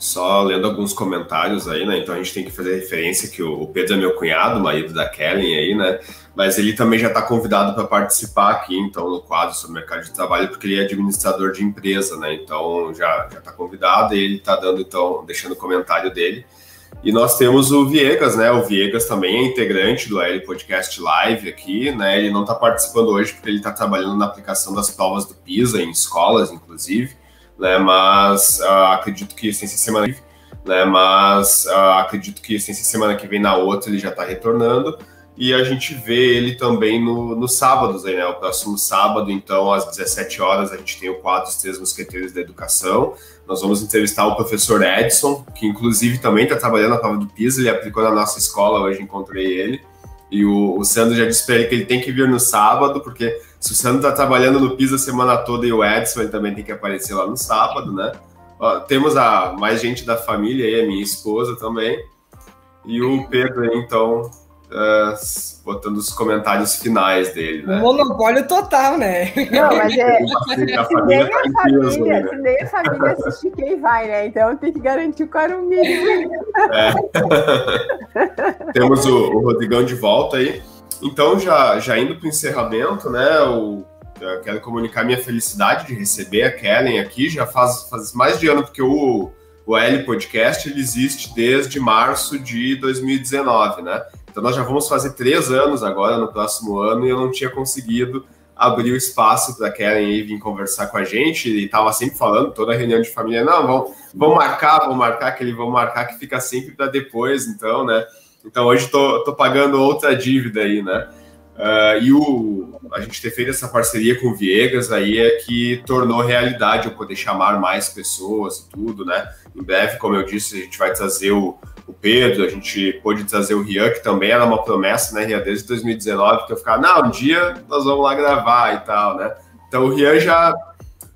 Só lendo alguns comentários aí, né? Então a gente tem que fazer referência que o Pedro é meu cunhado, marido da Kellen aí, né? Mas ele também já está convidado para participar aqui, então, no quadro sobre mercado de trabalho, porque ele é administrador de empresa, né? Então já está convidado e ele está dando, então, deixando o comentário dele. E nós temos o Viegas, né? O Viegas também é integrante do AL Podcast Live aqui, né? Ele não está participando hoje porque ele está trabalhando na aplicação das provas do PISA em escolas, inclusive né? Mas uh, acredito que sem ser semana né? Mas uh, acredito que sem semana que vem na outra ele já está retornando. E a gente vê ele também no, nos sábados, aí, né? O próximo sábado, então, às 17 horas, a gente tem o quadro Os Três Mosqueteiros da Educação. Nós vamos entrevistar o professor Edson, que inclusive também está trabalhando na prova do PISA, ele aplicou na nossa escola, hoje encontrei ele. E o, o Sandro já disse para ele que ele tem que vir no sábado, porque se o Sandro está trabalhando no PIS a semana toda e o Edson ele também tem que aparecer lá no sábado, né? Ó, temos a mais gente da família aí, a minha esposa também. E o Pedro aí, então, uh, botando os comentários finais dele, né? Monopólio total, né? Não, mas é. A família tá a família, né? se nem a família assistir, quem vai, né? Então tem que garantir o quórum mínimo. É. Temos o, o Rodrigão de volta aí. Então, já, já indo para o encerramento, né, eu, eu, quero comunicar minha felicidade de receber a Kellen aqui. Já faz, faz mais de ano, porque o, o L Podcast ele existe desde março de 2019, né? Então, nós já vamos fazer três anos agora, no próximo ano, e eu não tinha conseguido abrir o espaço para a Kellen vir conversar com a gente. Ele estava sempre falando, toda reunião de família, não, vamos, vamos marcar, vamos marcar, aquele vamos marcar que fica sempre para depois, então, né? Então hoje tô, tô pagando outra dívida aí, né? Uh, e o, a gente ter feito essa parceria com o Viegas aí é que tornou realidade eu poder chamar mais pessoas e tudo, né? Em breve, como eu disse, a gente vai trazer o, o Pedro, a gente pôde trazer o Rian, que também era uma promessa, né, Rian, desde 2019, que eu ficava, não, um dia nós vamos lá gravar e tal, né? Então o Rian já,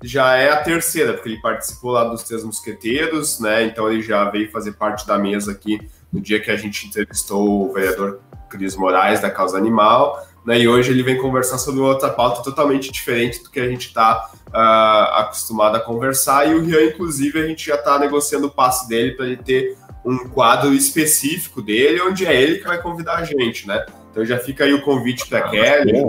já é a terceira, porque ele participou lá dos Três Mosqueteiros, né? Então ele já veio fazer parte da mesa aqui no dia que a gente entrevistou o vereador Cris Moraes da Causa Animal, né, e hoje ele vem conversar sobre outra pauta totalmente diferente do que a gente está uh, ah, acostumado a conversar, e o Rian, inclusive, a gente já está negociando o passe dele para ele ter um quadro específico dele, onde é ele que vai convidar a gente, né? Então já fica aí o convite para ah, Kelly,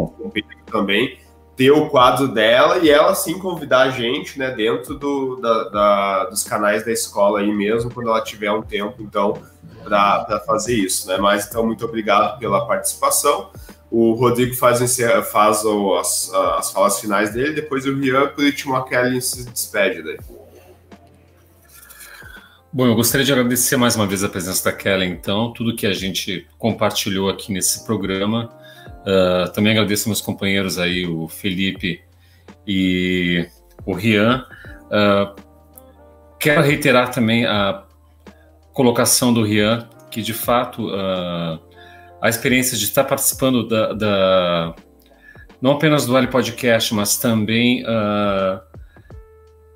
também, ter o quadro dela e ela sim convidar a gente, né, dentro do, da, da, dos canais da escola aí mesmo, quando ela tiver um tempo, então, para fazer isso, né? Mas então, muito obrigado pela participação. O Rodrigo faz, faz as, as falas finais dele, depois o Rian, por último, a Kelly se despede daí. Bom, eu gostaria de agradecer mais uma vez a presença da Kelly, então, tudo que a gente compartilhou aqui nesse programa. Uh, também agradeço meus companheiros aí, o Felipe e o Rian. Uh, quero reiterar também a colocação do Rian, que de fato uh, a experiência de estar participando da, da não apenas do Ali Podcast, mas também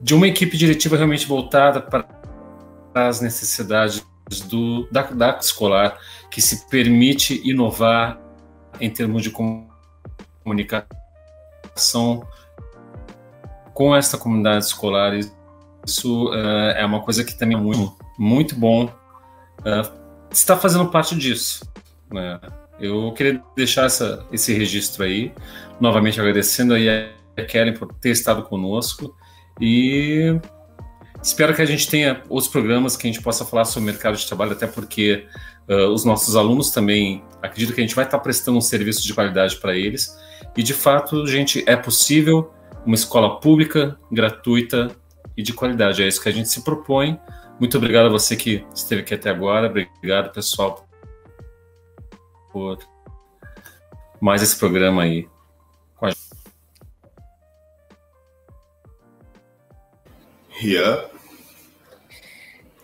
de uma equipe diretiva realmente voltada para as necessidades do, da, da escolar, que se permite inovar em termos de comunicação com esta comunidade escolar. Isso uh, é uma coisa que também é muito, muito bom uh, estar fazendo parte disso. Né? Eu queria deixar essa, esse registro aí, novamente agradecendo aí a Kellen por ter estado conosco e Espero que a gente tenha outros programas que a gente possa falar sobre o mercado de trabalho, até porque uh, os nossos alunos também acredito que a gente vai estar prestando um serviço de qualidade para eles. E de fato, gente, é possível uma escola pública, gratuita e de qualidade. É isso que a gente se propõe. Muito obrigado a você que esteve aqui até agora. Obrigado, pessoal, por mais esse programa aí Rian.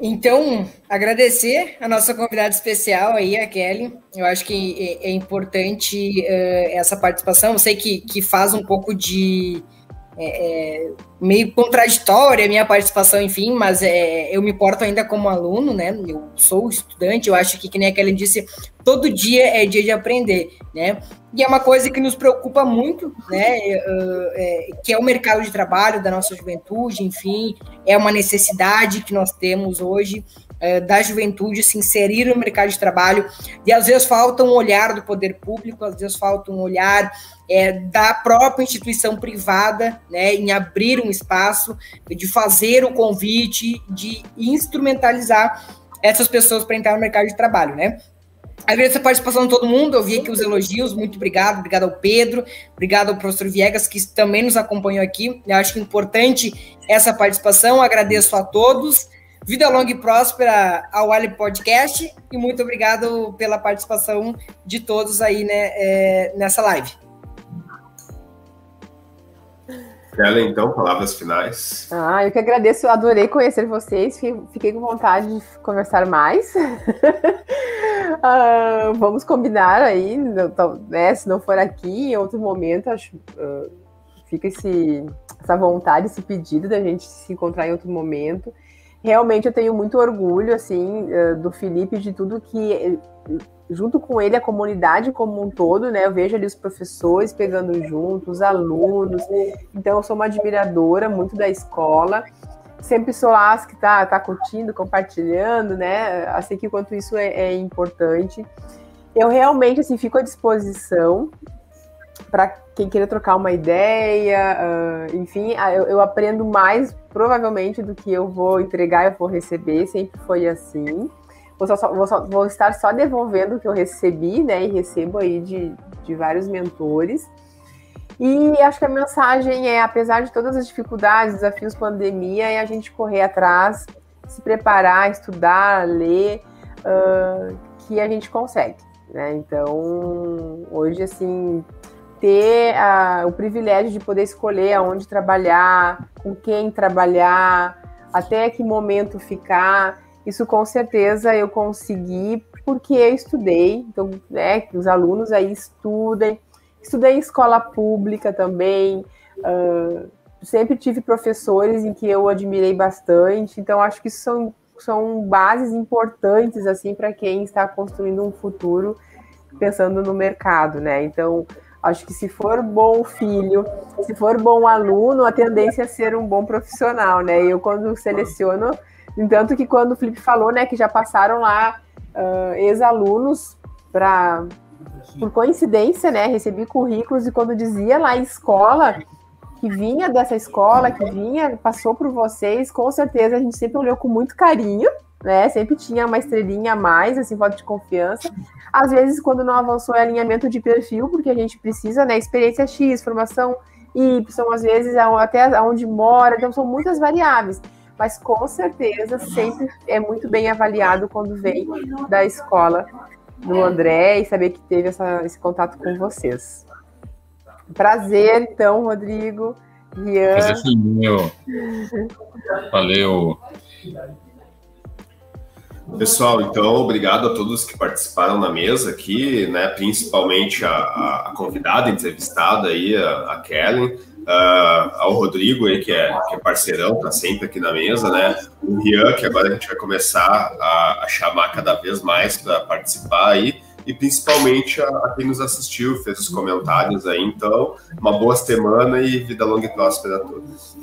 Então, agradecer a nossa convidada especial aí, a Kelly. Eu acho que é, é importante uh, essa participação. Eu sei que, que faz um pouco de. É, é, meio contraditória a minha participação, enfim, mas é, eu me porto ainda como aluno, né? Eu sou estudante, eu acho que, que nem a Kelly disse, todo dia é dia de aprender, né? E é uma coisa que nos preocupa muito, né? Uh, é, que é o mercado de trabalho da nossa juventude, enfim, é uma necessidade que nós temos hoje uh, da juventude se inserir no mercado de trabalho. E às vezes falta um olhar do poder público, às vezes falta um olhar é, da própria instituição privada, né? Em abrir um espaço, de fazer o convite, de instrumentalizar essas pessoas para entrar no mercado de trabalho, né? Agradeço a participação de todo mundo, eu vi aqui os elogios, muito obrigado, obrigado ao Pedro, obrigado ao professor Viegas, que também nos acompanhou aqui, eu acho importante essa participação, agradeço a todos, vida longa e próspera ao Ali Podcast, e muito obrigado pela participação de todos aí né, é, nessa live. Kellen, então, palavras finais. Ah, eu que agradeço, adorei conhecer vocês, fiquei com vontade de conversar mais. uh, vamos combinar aí, né, se não for aqui, em outro momento, acho, uh, fica esse, essa vontade, esse pedido da gente se encontrar em outro momento. Realmente eu tenho muito orgulho, assim, uh, do Felipe, de tudo que junto com ele a comunidade como um todo, né? Eu vejo ali os professores pegando junto, os alunos. Então eu sou uma admiradora muito da escola. Sempre sou as que tá, tá curtindo, compartilhando, né? Assim que quanto isso é, é importante. Eu realmente assim fico à disposição para quem queira trocar uma ideia, uh, enfim, eu, eu, aprendo mais provavelmente do que eu vou entregar, eu vou receber, sempre foi assim. Vou, só, vou, só, vou, estar só devolvendo o que eu recebi, né? E recebo aí de, de vários mentores. E acho que a mensagem é, apesar de todas as dificuldades, desafios, pandemia, é a gente correr atrás, se preparar, estudar, ler, uh, que a gente consegue. Né? Então, hoje, assim, ter uh, o privilégio de poder escolher aonde trabalhar, com quem trabalhar, até que momento ficar isso com certeza eu consegui porque eu estudei, então, né, que os alunos aí estudem. Estudei em escola pública também, uh, sempre tive professores em que eu admirei bastante, então acho que são, são bases importantes, assim, para quem está construindo um futuro pensando no mercado, né? Então, acho que se for bom filho, se for bom aluno, a tendência é ser um bom profissional, né? Eu, quando seleciono Entanto que quando o Felipe falou, né, que já passaram lá uh, ex-alunos para por coincidência, né, recebi currículos e quando dizia lá escola, que vinha dessa escola, que vinha, passou por vocês, com certeza a gente sempre olhou com muito carinho, né? Sempre tinha uma estrelinha a mais, assim, voto de confiança. Às vezes, quando não avançou, é alinhamento de perfil, porque a gente precisa, né? Experiência X, formação Y, às vezes até onde mora, então são muitas variáveis. Mas com certeza sempre é muito bem avaliado quando vem da escola do André e saber que teve essa, esse contato com vocês. Prazer, então, Rodrigo. Rian. Prazer. Valeu. Pessoal, então, obrigado a todos que participaram na mesa aqui, né? Principalmente a, a convidada entrevistada aí, a, a Kellen, uh, ao Rodrigo aí, que é, que é parceirão, tá sempre aqui na mesa, né? O Rian, que agora a gente vai começar a, a chamar cada vez mais para participar aí e principalmente a, a, quem nos assistiu, fez os comentários aí. Então, uma boa semana e vida longa e próspera a todos.